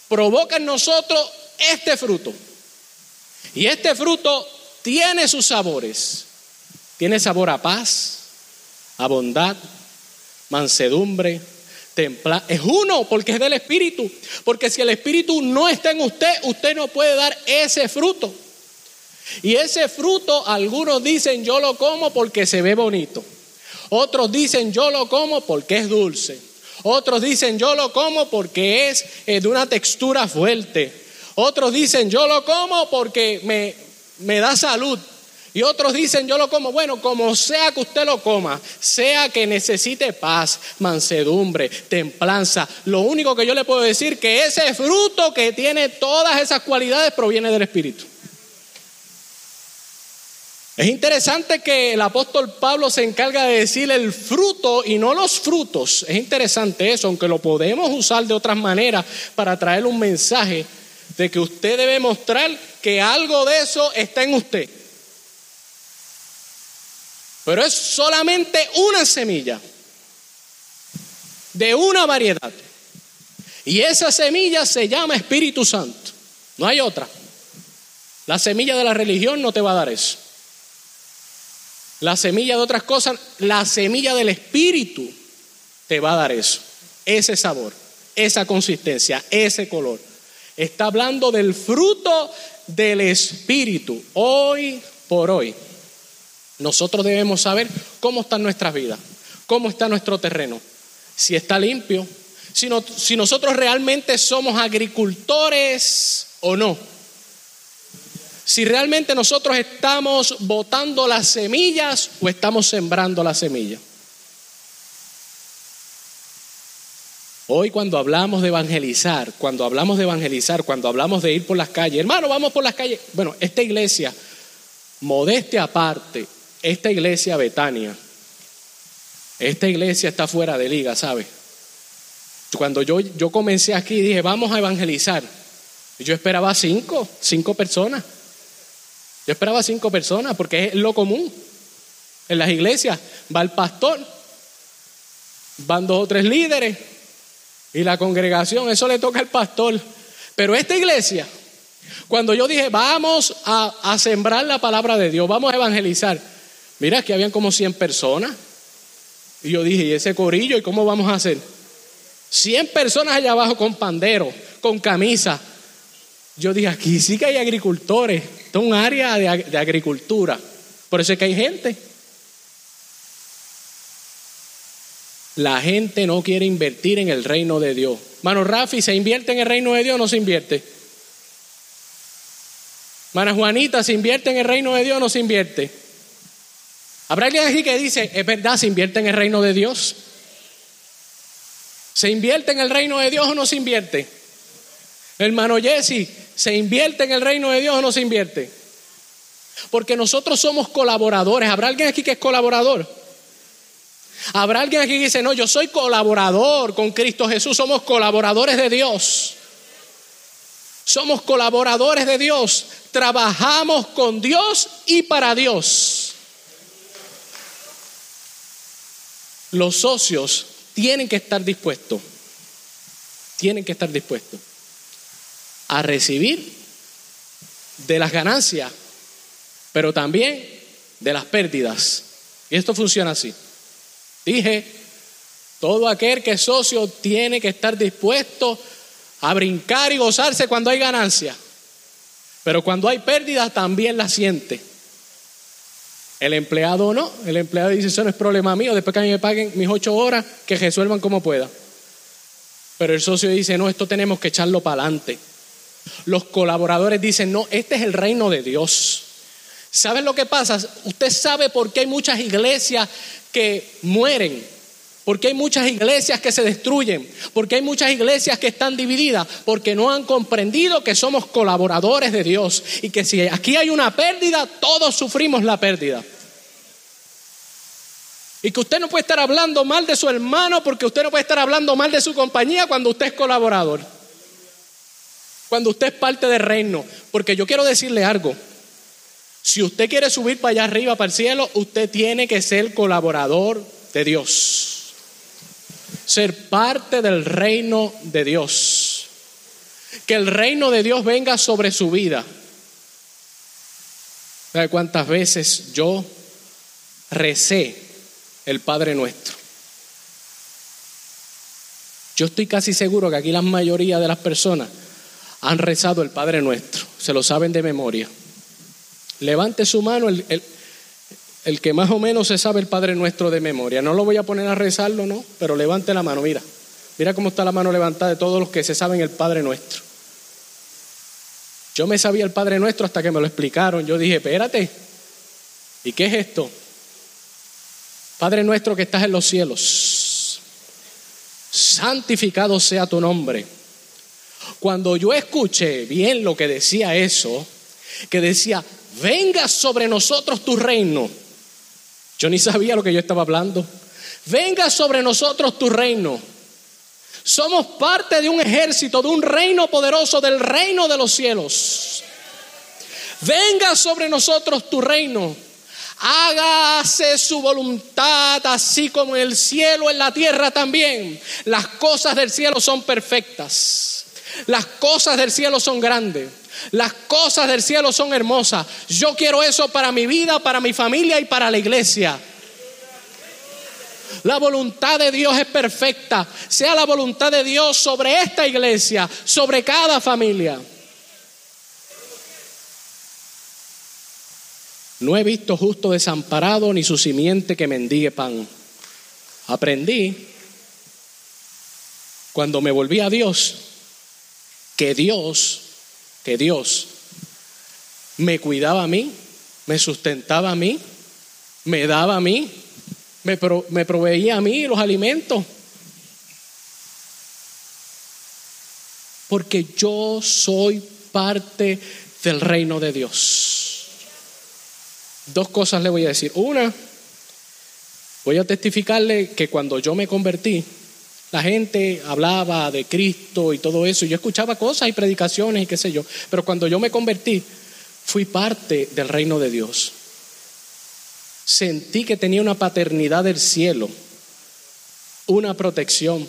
provoca en nosotros este fruto. Y este fruto tiene sus sabores. Tiene sabor a paz, a bondad, mansedumbre, templa. Es uno porque es del Espíritu. Porque si el Espíritu no está en usted, usted no puede dar ese fruto. Y ese fruto, algunos dicen yo lo como porque se ve bonito. Otros dicen yo lo como porque es dulce. Otros dicen yo lo como porque es de una textura fuerte. Otros dicen yo lo como porque me, me da salud. Y otros dicen, yo lo como. Bueno, como sea que usted lo coma, sea que necesite paz, mansedumbre, templanza. Lo único que yo le puedo decir que ese fruto que tiene todas esas cualidades proviene del Espíritu. Es interesante que el apóstol Pablo se encarga de decir el fruto y no los frutos. Es interesante eso, aunque lo podemos usar de otras maneras para traer un mensaje de que usted debe mostrar que algo de eso está en usted. Pero es solamente una semilla de una variedad. Y esa semilla se llama Espíritu Santo. No hay otra. La semilla de la religión no te va a dar eso. La semilla de otras cosas, la semilla del Espíritu te va a dar eso. Ese sabor, esa consistencia, ese color. Está hablando del fruto del Espíritu. Hoy por hoy. Nosotros debemos saber cómo están nuestras vidas, cómo está nuestro terreno, si está limpio, si, si nosotros realmente somos agricultores o no. Si realmente nosotros estamos botando las semillas o estamos sembrando las semillas. Hoy cuando hablamos de evangelizar, cuando hablamos de evangelizar, cuando hablamos de ir por las calles, hermano, vamos por las calles. Bueno, esta iglesia, modeste aparte, esta iglesia Betania, esta iglesia está fuera de liga, ¿sabe? Cuando yo, yo comencé aquí dije, vamos a evangelizar. Yo esperaba cinco, cinco personas. Yo esperaba cinco personas porque es lo común. En las iglesias va el pastor, van dos o tres líderes y la congregación, eso le toca al pastor. Pero esta iglesia, cuando yo dije, vamos a, sembrar la palabra de Dios, vamos a evangelizar, Mira, que habían como 100 personas. Y yo dije, ¿y ese corillo? ¿Y cómo vamos a hacer? 100 personas allá abajo con pandero, con camisa. Yo dije, aquí sí que hay agricultores. Esto es un área de, de agricultura. Por eso es que hay gente. La gente no quiere invertir en el reino de Dios. Mano Rafi, ¿se invierte en el reino de Dios o no se invierte? Mana Juanita, ¿se invierte en el reino de Dios o no se invierte? ¿Habrá alguien aquí que dice, es verdad, se invierte en el reino de Dios? ¿Se invierte en el reino de Dios o no se invierte? Hermano Jesse, ¿se invierte en el reino de Dios o no se invierte? Porque nosotros somos colaboradores. ¿Habrá alguien aquí que es colaborador? ¿Habrá alguien aquí que dice, no, yo soy colaborador con Cristo Jesús, somos colaboradores de Dios? Somos colaboradores de Dios, trabajamos con Dios y para Dios. los socios tienen que estar dispuestos, tienen que estar dispuestos a recibir de las ganancias, pero también de las pérdidas. Y esto funciona así. Dije, todo aquel que es socio tiene que estar dispuesto a brincar y gozarse cuando hay ganancia, pero cuando hay pérdida también la siente. El empleado no, el empleado dice, eso no es problema mío, después que a mí me paguen mis ocho horas, que resuelvan como pueda. Pero el socio dice, no, esto tenemos que echarlo para adelante. Los colaboradores dicen, no, este es el reino de Dios. ¿Saben lo que pasa? Usted sabe por qué hay muchas iglesias que mueren, por qué hay muchas iglesias que se destruyen, por qué hay muchas iglesias que están divididas, porque no han comprendido que somos colaboradores de Dios y que si aquí hay una pérdida, todos sufrimos la pérdida. Y que usted no puede estar hablando mal de su hermano porque usted no puede estar hablando mal de su compañía cuando usted es colaborador. Cuando usted es parte del reino. Porque yo quiero decirle algo. Si usted quiere subir para allá arriba, para el cielo, usted tiene que ser colaborador de Dios. Ser parte del reino de Dios. Que el reino de Dios venga sobre su vida. ¿Sabe cuántas veces yo recé el Padre nuestro. Yo estoy casi seguro que aquí la mayoría de las personas han rezado el Padre nuestro, se lo saben de memoria. Levante su mano el, el, que más o menos se sabe el Padre nuestro de memoria. No lo voy a poner a rezarlo, no, pero levante la mano, mira. Mira cómo está la mano levantada de todos los que se saben el Padre nuestro. Yo me sabía el Padre nuestro hasta que me lo explicaron. Yo dije, espérate, ¿Y qué es esto? Padre nuestro que estás en los cielos, santificado sea tu nombre. Cuando yo escuché bien lo que decía eso, que decía, venga sobre nosotros tu reino, yo ni sabía lo que yo estaba hablando. Venga sobre nosotros tu reino. Somos parte de un ejército, de un reino poderoso, del reino de los cielos. Venga sobre nosotros tu reino. Hágase su voluntad así como en el cielo, en la tierra también. Las cosas del cielo son perfectas. Las cosas del cielo son grandes. Las cosas del cielo son hermosas. Yo quiero eso para mi vida, para mi familia y para la iglesia. La voluntad de Dios es perfecta. Sea la voluntad de Dios sobre esta iglesia, sobre cada familia. No he visto justo desamparado ni su simiente que mendigue pan. Aprendí cuando me volví a Dios que Dios, que Dios me cuidaba a mí, me sustentaba a mí, me daba a mí, me, me proveía a mí los alimentos. Porque yo soy parte del reino de Dios. Dos cosas le voy a decir. Una, voy a testificarle que cuando yo me convertí, la gente hablaba de Cristo y todo eso, y yo escuchaba cosas y predicaciones y qué sé yo, pero cuando yo me convertí, fui parte del reino de Dios. Sentí que tenía una paternidad del cielo, una protección.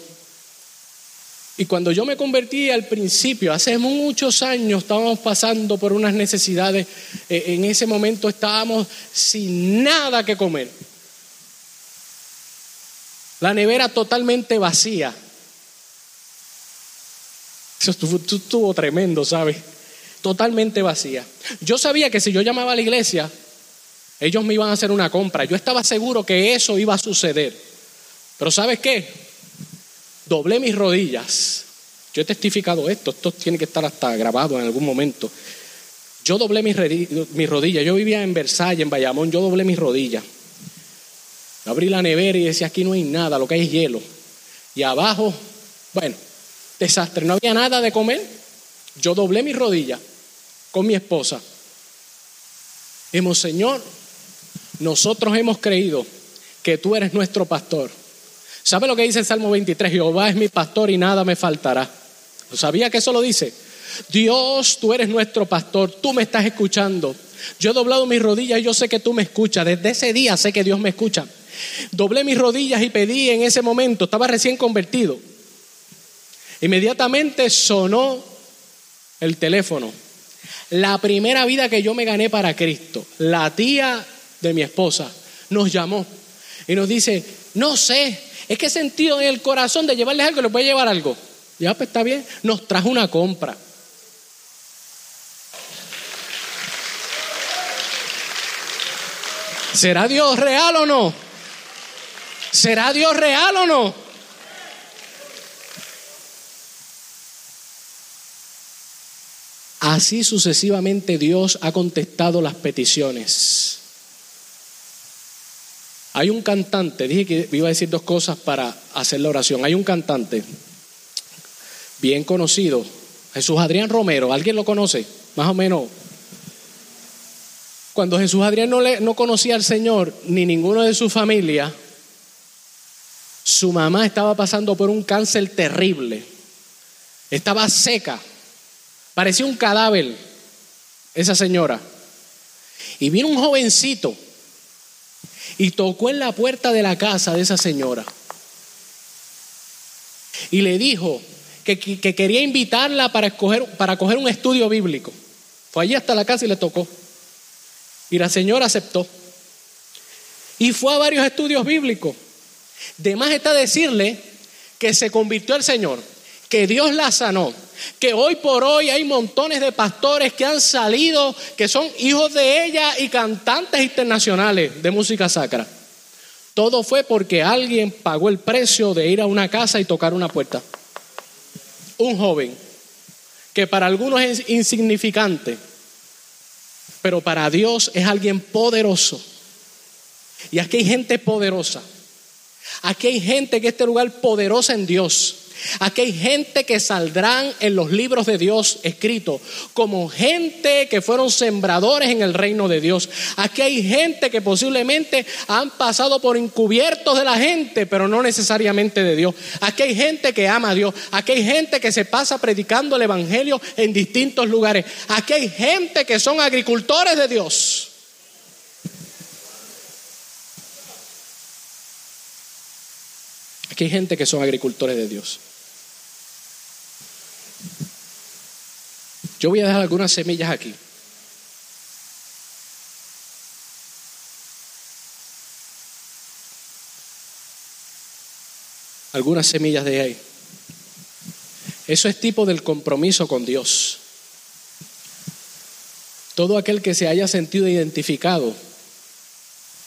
Y cuando yo me convertí al principio, hace muchos años, estábamos pasando por unas necesidades. Eh, en ese momento estábamos sin nada que comer. La nevera totalmente vacía. Eso estuvo, tremendo, ¿sabes? Totalmente vacía. Yo sabía que si yo llamaba a la iglesia, ellos me iban a hacer una compra. Yo estaba seguro que eso iba a suceder. Pero ¿sabes qué? doblé mis rodillas. Yo he testificado esto, esto tiene que estar hasta grabado en algún momento. Yo doblé mis, rodillas, yo vivía en Versalles, en Bayamón, yo doblé mis rodillas. Abrí la nevera y decía, aquí no hay nada, lo que hay es hielo. Y abajo, bueno, desastre, no había nada de comer. Yo doblé mis rodillas con mi esposa. Hemos, Señor, nosotros hemos creído que tú eres nuestro pastor ¿Sabe lo que dice el Salmo 23? Jehová es mi pastor y nada me faltará. ¿Sabía que eso lo dice? Dios, tú eres nuestro pastor, tú me estás escuchando. Yo he doblado mis rodillas y yo sé que tú me escuchas. Desde ese día sé que Dios me escucha. Doblé mis rodillas y pedí en ese momento, estaba recién convertido. Inmediatamente sonó el teléfono. La primera vida que yo me gané para Cristo, la tía de mi esposa, nos llamó y nos dice, no sé, es que he sentido en el corazón de llevarles algo, les voy a llevar algo. Ya, pues está bien. Nos trajo una compra. ¿Será Dios real o no? ¿Será Dios real o no? Así sucesivamente Dios ha contestado las peticiones. Hay un cantante, dije que iba a decir dos cosas para hacer la oración. Hay un cantante bien conocido, Jesús Adrián Romero, ¿alguien lo conoce? Más o menos. Cuando Jesús Adrián no, le, no conocía al Señor, ni ninguno de su familia, su mamá estaba pasando por un cáncer terrible. Estaba seca. Parecía un cadáver esa señora. Y vino un jovencito y tocó en la puerta de la casa de esa señora. Y le dijo que, quería invitarla para, escoger, para coger un estudio bíblico. Fue allí hasta la casa y le tocó. Y la señora aceptó. Y fue a varios estudios bíblicos. De más está decirle que se convirtió al Señor, que Dios la sanó, que hoy por hoy hay montones de pastores que han salido, que son hijos de ella y cantantes internacionales de música sacra. Todo fue porque alguien pagó el precio de ir a una casa y tocar una puerta. Un joven que para algunos es insignificante, pero para Dios es alguien poderoso. Y aquí hay gente poderosa. Aquí hay gente que este lugar poderosa en Dios. Aquí hay gente que saldrán en los libros de Dios escritos como gente que fueron sembradores en el reino de Dios. Aquí hay gente que posiblemente han pasado por encubiertos de la gente, pero no necesariamente de Dios. Aquí hay gente que ama a Dios. Aquí hay gente que se pasa predicando el Evangelio en distintos lugares. Aquí hay gente que son agricultores de Dios. Aquí hay gente que son agricultores de Dios. Yo voy a dejar algunas semillas aquí. Algunas semillas de ahí. Eso es tipo del compromiso con Dios. Todo aquel que se haya sentido identificado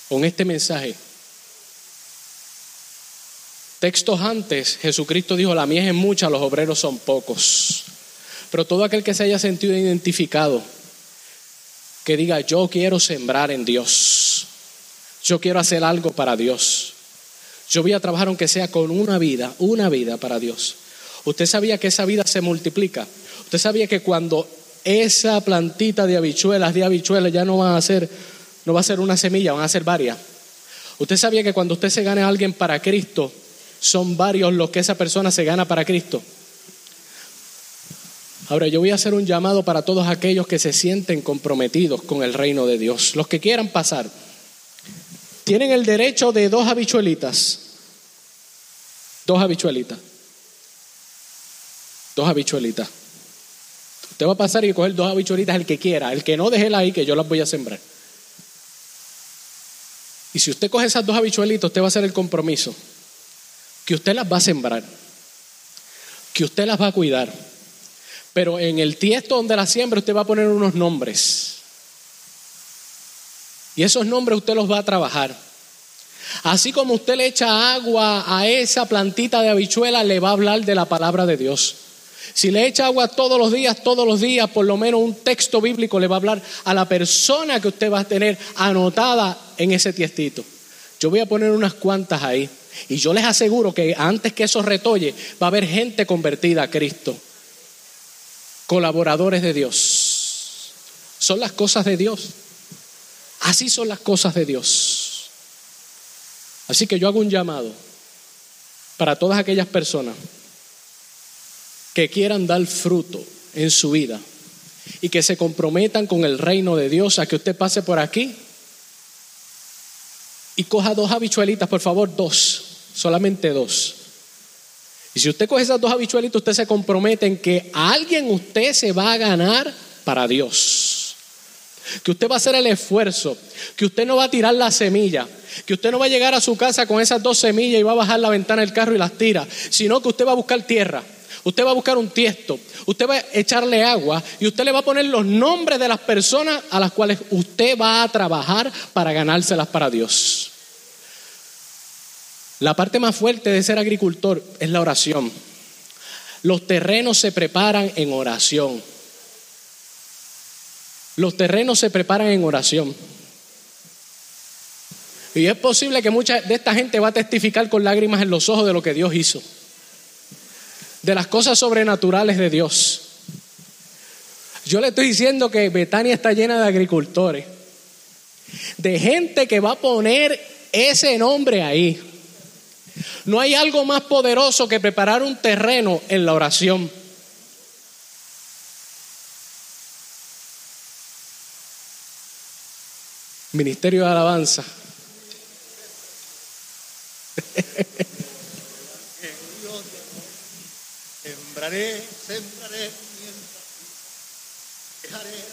con este mensaje. Textos antes, Jesucristo dijo, la mies es mucha, los obreros son pocos. Pero todo aquel que se haya sentido identificado, que diga, yo quiero sembrar en Dios, yo quiero hacer algo para Dios, yo voy a trabajar aunque sea con una vida, una vida para Dios. Usted sabía que esa vida se multiplica. Usted sabía que cuando esa plantita de habichuelas, de habichuelas ya no va a ser, no va a ser una semilla, van a ser varias. Usted sabía que cuando usted se gane a alguien para Cristo, son varios los que esa persona se gana para Cristo. Ahora yo voy a hacer un llamado para todos aquellos que se sienten comprometidos con el reino de Dios, los que quieran pasar. Tienen el derecho de dos habichuelitas. Dos habichuelitas. Dos habichuelitas. Usted va a pasar y coger dos habichuelitas el que quiera, el que no déjela ahí que yo las voy a sembrar. Y si usted coge esas dos habichuelitas, usted va a hacer el compromiso que usted las va a sembrar, que usted las va a cuidar pero en el tiesto donde la siembra usted va a poner unos nombres. Y esos nombres usted los va a trabajar. Así como usted le echa agua a esa plantita de habichuela, le va a hablar de la palabra de Dios. Si le echa agua todos los días, todos los días, por lo menos un texto bíblico le va a hablar a la persona que usted va a tener anotada en ese tiestito. Yo voy a poner unas cuantas ahí. Y yo les aseguro que antes que eso retolle, va a haber gente convertida a Cristo colaboradores de Dios. Son las cosas de Dios. Así son las cosas de Dios. Así que yo hago un llamado para todas aquellas personas que quieran dar fruto en su vida y que se comprometan con el reino de Dios a que usted pase por aquí y coja dos habichuelitas, por favor, dos, solamente dos. Y si usted coge esas dos habichuelitas, usted se compromete en que alguien usted se va a ganar para Dios. Que usted va a hacer el esfuerzo, que usted no va a tirar la semilla, que usted no va a llegar a su casa con esas dos semillas y va a bajar la ventana del carro y las tira, sino que usted va a buscar tierra, usted va a buscar un tiesto, usted va a echarle agua y usted le va a poner los nombres de las personas a las cuales usted va a trabajar para ganárselas para Dios. La parte más fuerte de ser agricultor es la oración. Los terrenos se preparan en oración. Los terrenos se preparan en oración. Y es posible que mucha de esta gente va a testificar con lágrimas en los ojos de lo que Dios hizo. De las cosas sobrenaturales de Dios. Yo le estoy diciendo que Betania está llena de agricultores. De gente que va a poner ese nombre ahí. No hay algo más poderoso que preparar un terreno en la oración. Ministerio de Alabanza. sembraré, sembraré dejaré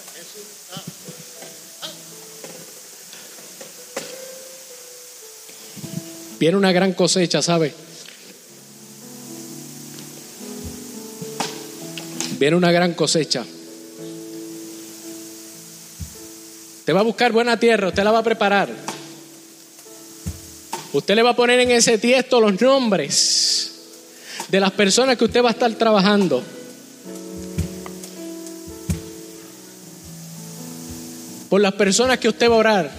Viene una gran cosecha, ¿sabe? Viene una gran cosecha. Usted va a buscar buena tierra, usted la va a preparar. Usted le va a poner en ese tiesto los nombres de las personas que usted va a estar trabajando. Por las personas que usted va a orar.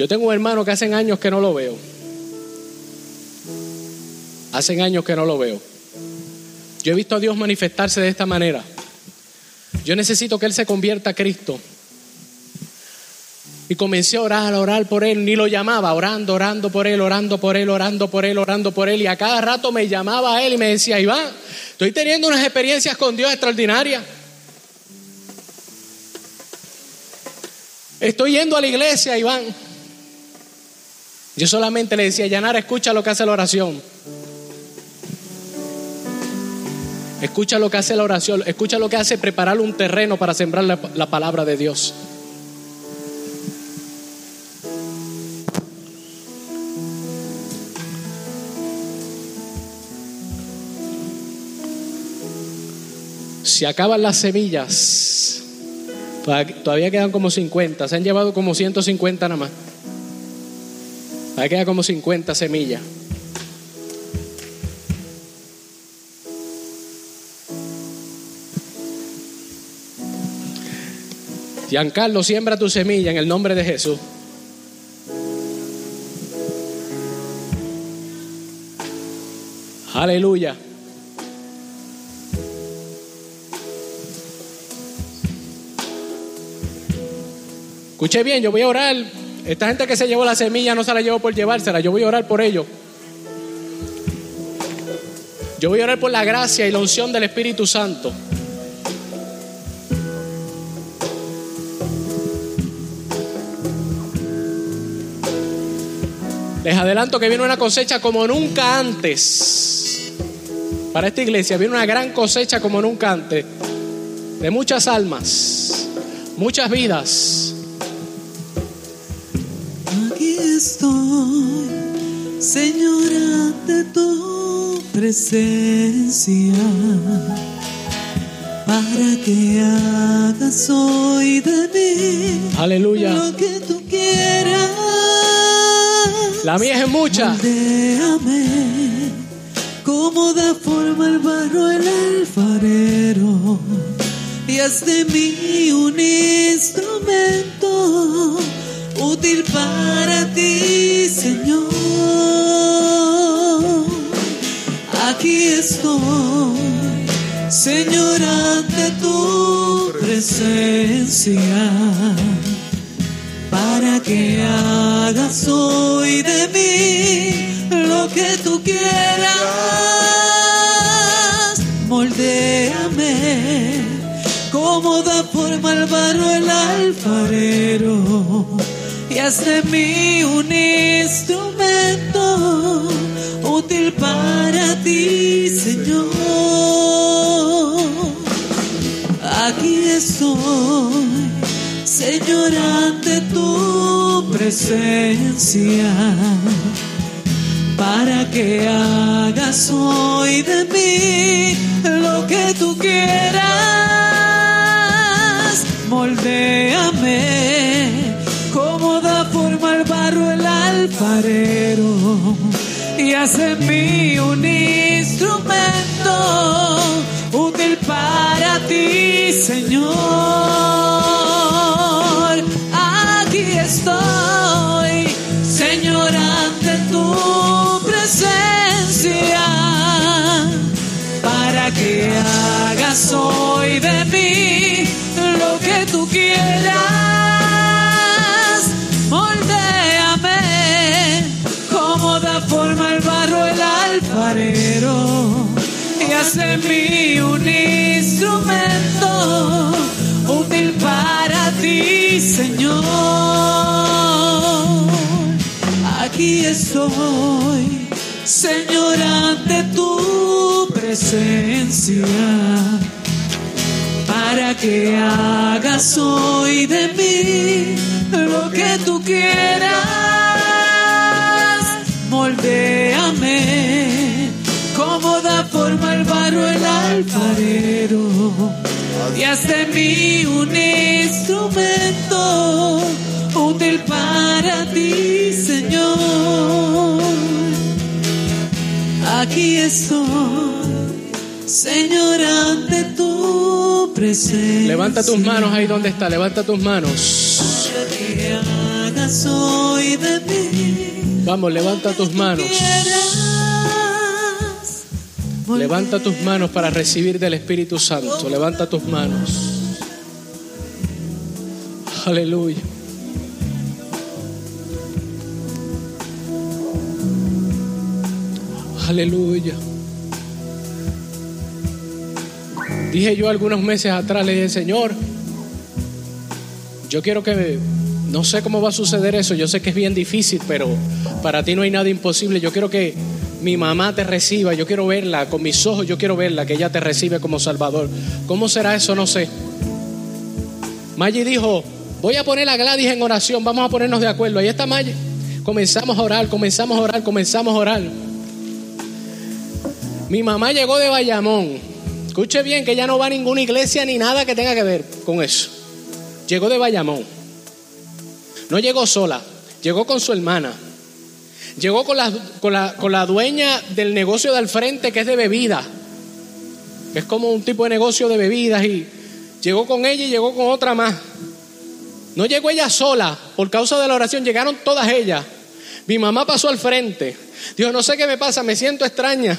Yo tengo un hermano que hace años que no lo veo. Hacen años que no lo veo. Yo he visto a Dios manifestarse de esta manera. Yo necesito que Él se convierta a Cristo. Y comencé a orar, a orar por Él. Ni lo llamaba, orando, orando por Él, orando por Él, orando por Él, orando por Él. Y a cada rato me llamaba a Él y me decía, Iván, estoy teniendo unas experiencias con Dios extraordinarias. Estoy yendo a la iglesia, Iván. Yo solamente le decía, Yanara, escucha lo que hace la oración. Escucha lo que hace la oración, escucha lo que hace preparar un terreno para sembrar la, la palabra de Dios. Se acaban las semillas. Todavía quedan como 50. Se han llevado como 150 nada más. Todavía quedan como 50 semillas. Giancarlo, siembra tu semilla en el nombre de Jesús. Aleluya. Escuche bien, yo voy a orar. Esta gente que se llevó la semilla no se la llevó por llevársela, yo voy a orar por ellos. Yo voy a orar por la gracia y la unción del Espíritu Santo. Les adelanto que viene una cosecha como nunca antes. Para esta iglesia viene una gran cosecha como nunca antes. De muchas almas, muchas vidas. Aquí estoy, Señor, ante tu presencia, para que hagas hoy de mí Aleluya. lo que tú quieras. La mía es mucha. Déjame como da forma el barro el alfarero y haz de mí un instrumento útil para ti, Señor. Aquí estoy, Señor, ante tu presencia para que hagas hoy de mí lo que tú quieras. Moldéame como da forma el barro el alfarero y de mí un instrumento útil para ti, Señor. Aquí estoy. Señor, ante tu presencia, para que hagas hoy de mí lo que tú quieras. Moldéame y hace mí un instrumento útil para ti, Señor. Aquí estoy, Señor, ante tu presencia, para que hagas hoy y hace mí un instrumento útil para ti, Señor. Aquí estoy, Señor, ante tu presencia, para que hagas hoy de mí lo que tú quieras. Moldéame como da forma el alfarero y haz de mí un instrumento útil para ti, Señor. Aquí estoy, Señor, ante tu presencia. Levanta tus manos ahí donde está, levanta tus manos. Vamos, levanta tus manos. Levanta tus manos para recibir del Espíritu Santo. Levanta tus manos. Aleluya. Aleluya. Dije yo algunos meses atrás, le dije, Señor, yo quiero que, no sé cómo va a suceder eso, yo sé que es bien difícil, pero para ti no hay nada imposible. Yo quiero que mi mamá te reciba, yo quiero verla con mis ojos, yo quiero verla, que ella te recibe como Salvador. ¿Cómo será eso? No sé. Maggie dijo, voy a poner a Gladys en oración, vamos a ponernos de acuerdo. Ahí está Maggie. Comenzamos a orar, comenzamos a orar, comenzamos a orar. Mi mamá llegó de Bayamón. Escuche bien que ya no va a ninguna iglesia ni nada que tenga que ver con eso. Llegó de Bayamón. No llegó sola, llegó con su hermana. Llegó con la, con la, con la dueña del negocio de al frente que es de bebida. Es como un tipo de negocio de bebidas. Y llegó con ella y llegó con otra más. No llegó ella sola por causa de la oración, llegaron todas ellas. Mi mamá pasó al frente. Dijo, no sé qué me pasa, me siento extraña,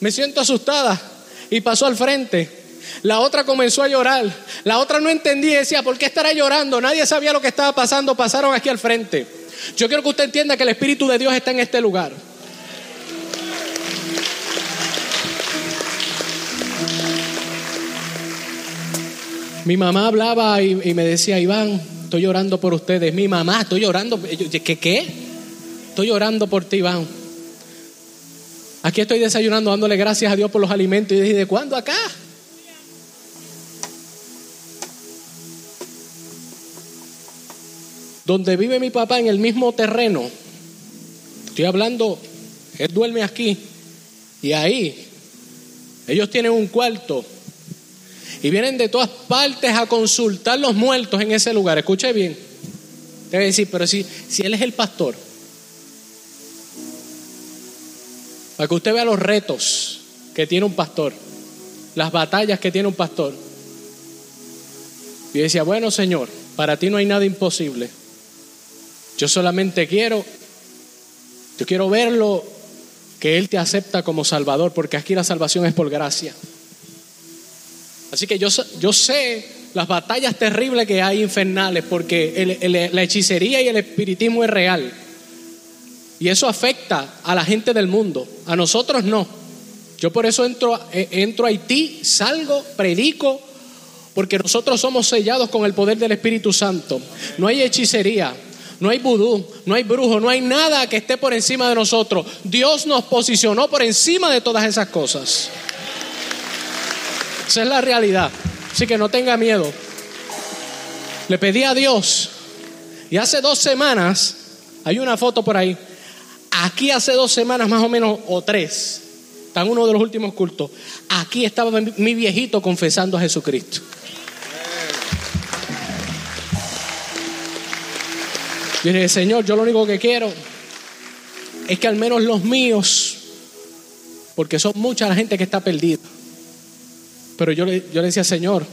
me siento asustada. Y pasó al frente. La otra comenzó a llorar. La otra no entendía y decía, ¿por qué estará llorando? Nadie sabía lo que estaba pasando. Pasaron aquí al frente. Yo quiero que usted entienda que el Espíritu de Dios está en este lugar. Mi mamá hablaba y, me decía, Iván, estoy llorando por ustedes. Mi mamá, estoy llorando. ¿Qué qué? Estoy llorando por ti, Iván. Aquí estoy desayunando, dándole gracias a Dios por los alimentos. Y dije, ¿de cuándo acá? Donde vive mi papá en el mismo terreno. Estoy hablando, él duerme aquí. Y ahí, ellos tienen un cuarto. Y vienen de todas partes a consultar los muertos en ese lugar. Escuche bien. Debe decir, pero si, si él es el pastor, para que usted vea los retos que tiene un pastor, las batallas que tiene un pastor. Y decía, bueno Señor, para ti no hay nada imposible. Yo solamente quiero, yo quiero verlo, que Él te acepta como Salvador, porque aquí la salvación es por gracia. Así que yo, yo sé las batallas terribles que hay infernales, porque la hechicería y el espiritismo es real. Y eso afecta a la gente del mundo. A nosotros no. Yo por eso entro, eh, entro a Haití, salgo, predico, porque nosotros somos sellados con el poder del Espíritu Santo. No hay hechicería, no hay vudú, no hay brujo, no hay nada que esté por encima de nosotros. Dios nos posicionó por encima de todas esas cosas. Esa es la realidad. Así que no tenga miedo. Le pedí a Dios. Y hace dos semanas, hay una foto por ahí. Aquí hace dos semanas más o menos, o tres, está en uno de los últimos cultos. Aquí estaba mi- viejito confesando a Jesucristo. Yo dije, Señor, yo lo único que quiero es que al menos los míos, porque son mucha la gente que está perdida. Pero yo le, yo le decía, Señor,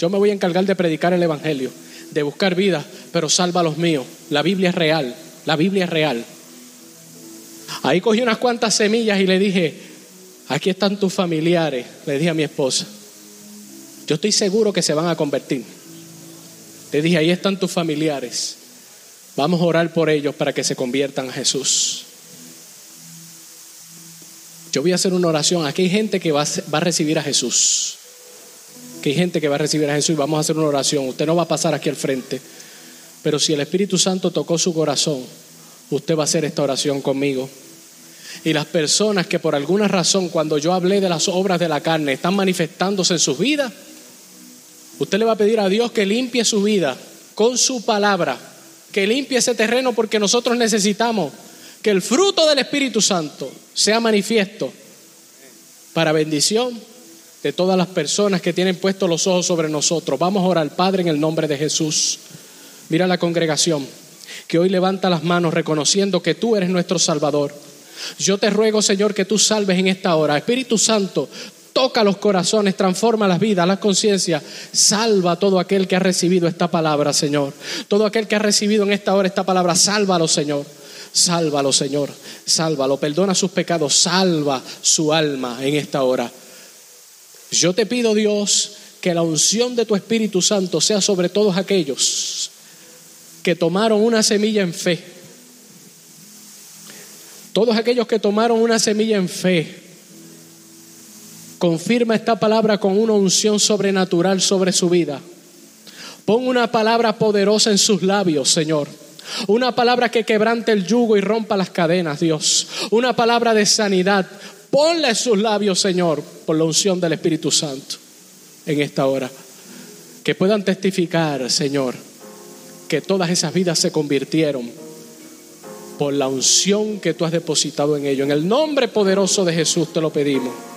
yo me voy a encargar de predicar el Evangelio, de buscar vida, pero salva a los míos. La Biblia es real, la Biblia es real. Ahí cogí unas cuantas semillas y le dije, aquí están tus familiares, le dije a mi esposa. Yo estoy seguro que se van a convertir. Le dije, ahí están tus familiares. Vamos a orar por ellos para que se conviertan a Jesús. Yo voy a hacer una oración. Aquí hay gente que va a, recibir a Jesús. Que hay gente que va a recibir a Jesús y vamos a hacer una oración. Usted no va a pasar aquí al frente. Pero si el Espíritu Santo tocó su corazón, usted va a hacer esta oración conmigo. Y las personas que por alguna razón, cuando yo hablé de las obras de la carne, están manifestándose en sus vidas, usted le va a pedir a Dios que limpie su vida con su palabra, que limpie ese terreno porque nosotros necesitamos que el fruto del Espíritu Santo sea manifiesto para bendición de todas las personas que tienen puestos los ojos sobre nosotros. Vamos a orar, Padre, en el nombre de Jesús. Mira la congregación que hoy levanta las manos reconociendo que tú eres nuestro Salvador. Yo te ruego, Señor, que tú salves en esta hora. Espíritu Santo, Toca los corazones, transforma las vidas, las conciencias. Salva a todo aquel que ha recibido esta palabra, Señor. Todo aquel que ha recibido en esta hora esta palabra, sálvalo, Señor. Sálvalo, Señor. Sálvalo. Perdona sus pecados. Salva su alma en esta hora. Yo te pido, Dios, que la unción de tu Espíritu Santo sea sobre todos aquellos que tomaron una semilla en fe. Todos aquellos que tomaron una semilla en fe. Confirma esta palabra con una unción sobrenatural sobre su vida. Pon una palabra poderosa en sus labios, Señor. Una palabra que quebrante el yugo y rompa las cadenas, Dios. Una palabra de sanidad. Ponle en sus labios, Señor, por la unción del Espíritu Santo en esta hora. Que puedan testificar, Señor, que todas esas vidas se convirtieron por la unción que tú has depositado en ellos. En el nombre poderoso de Jesús te lo pedimos.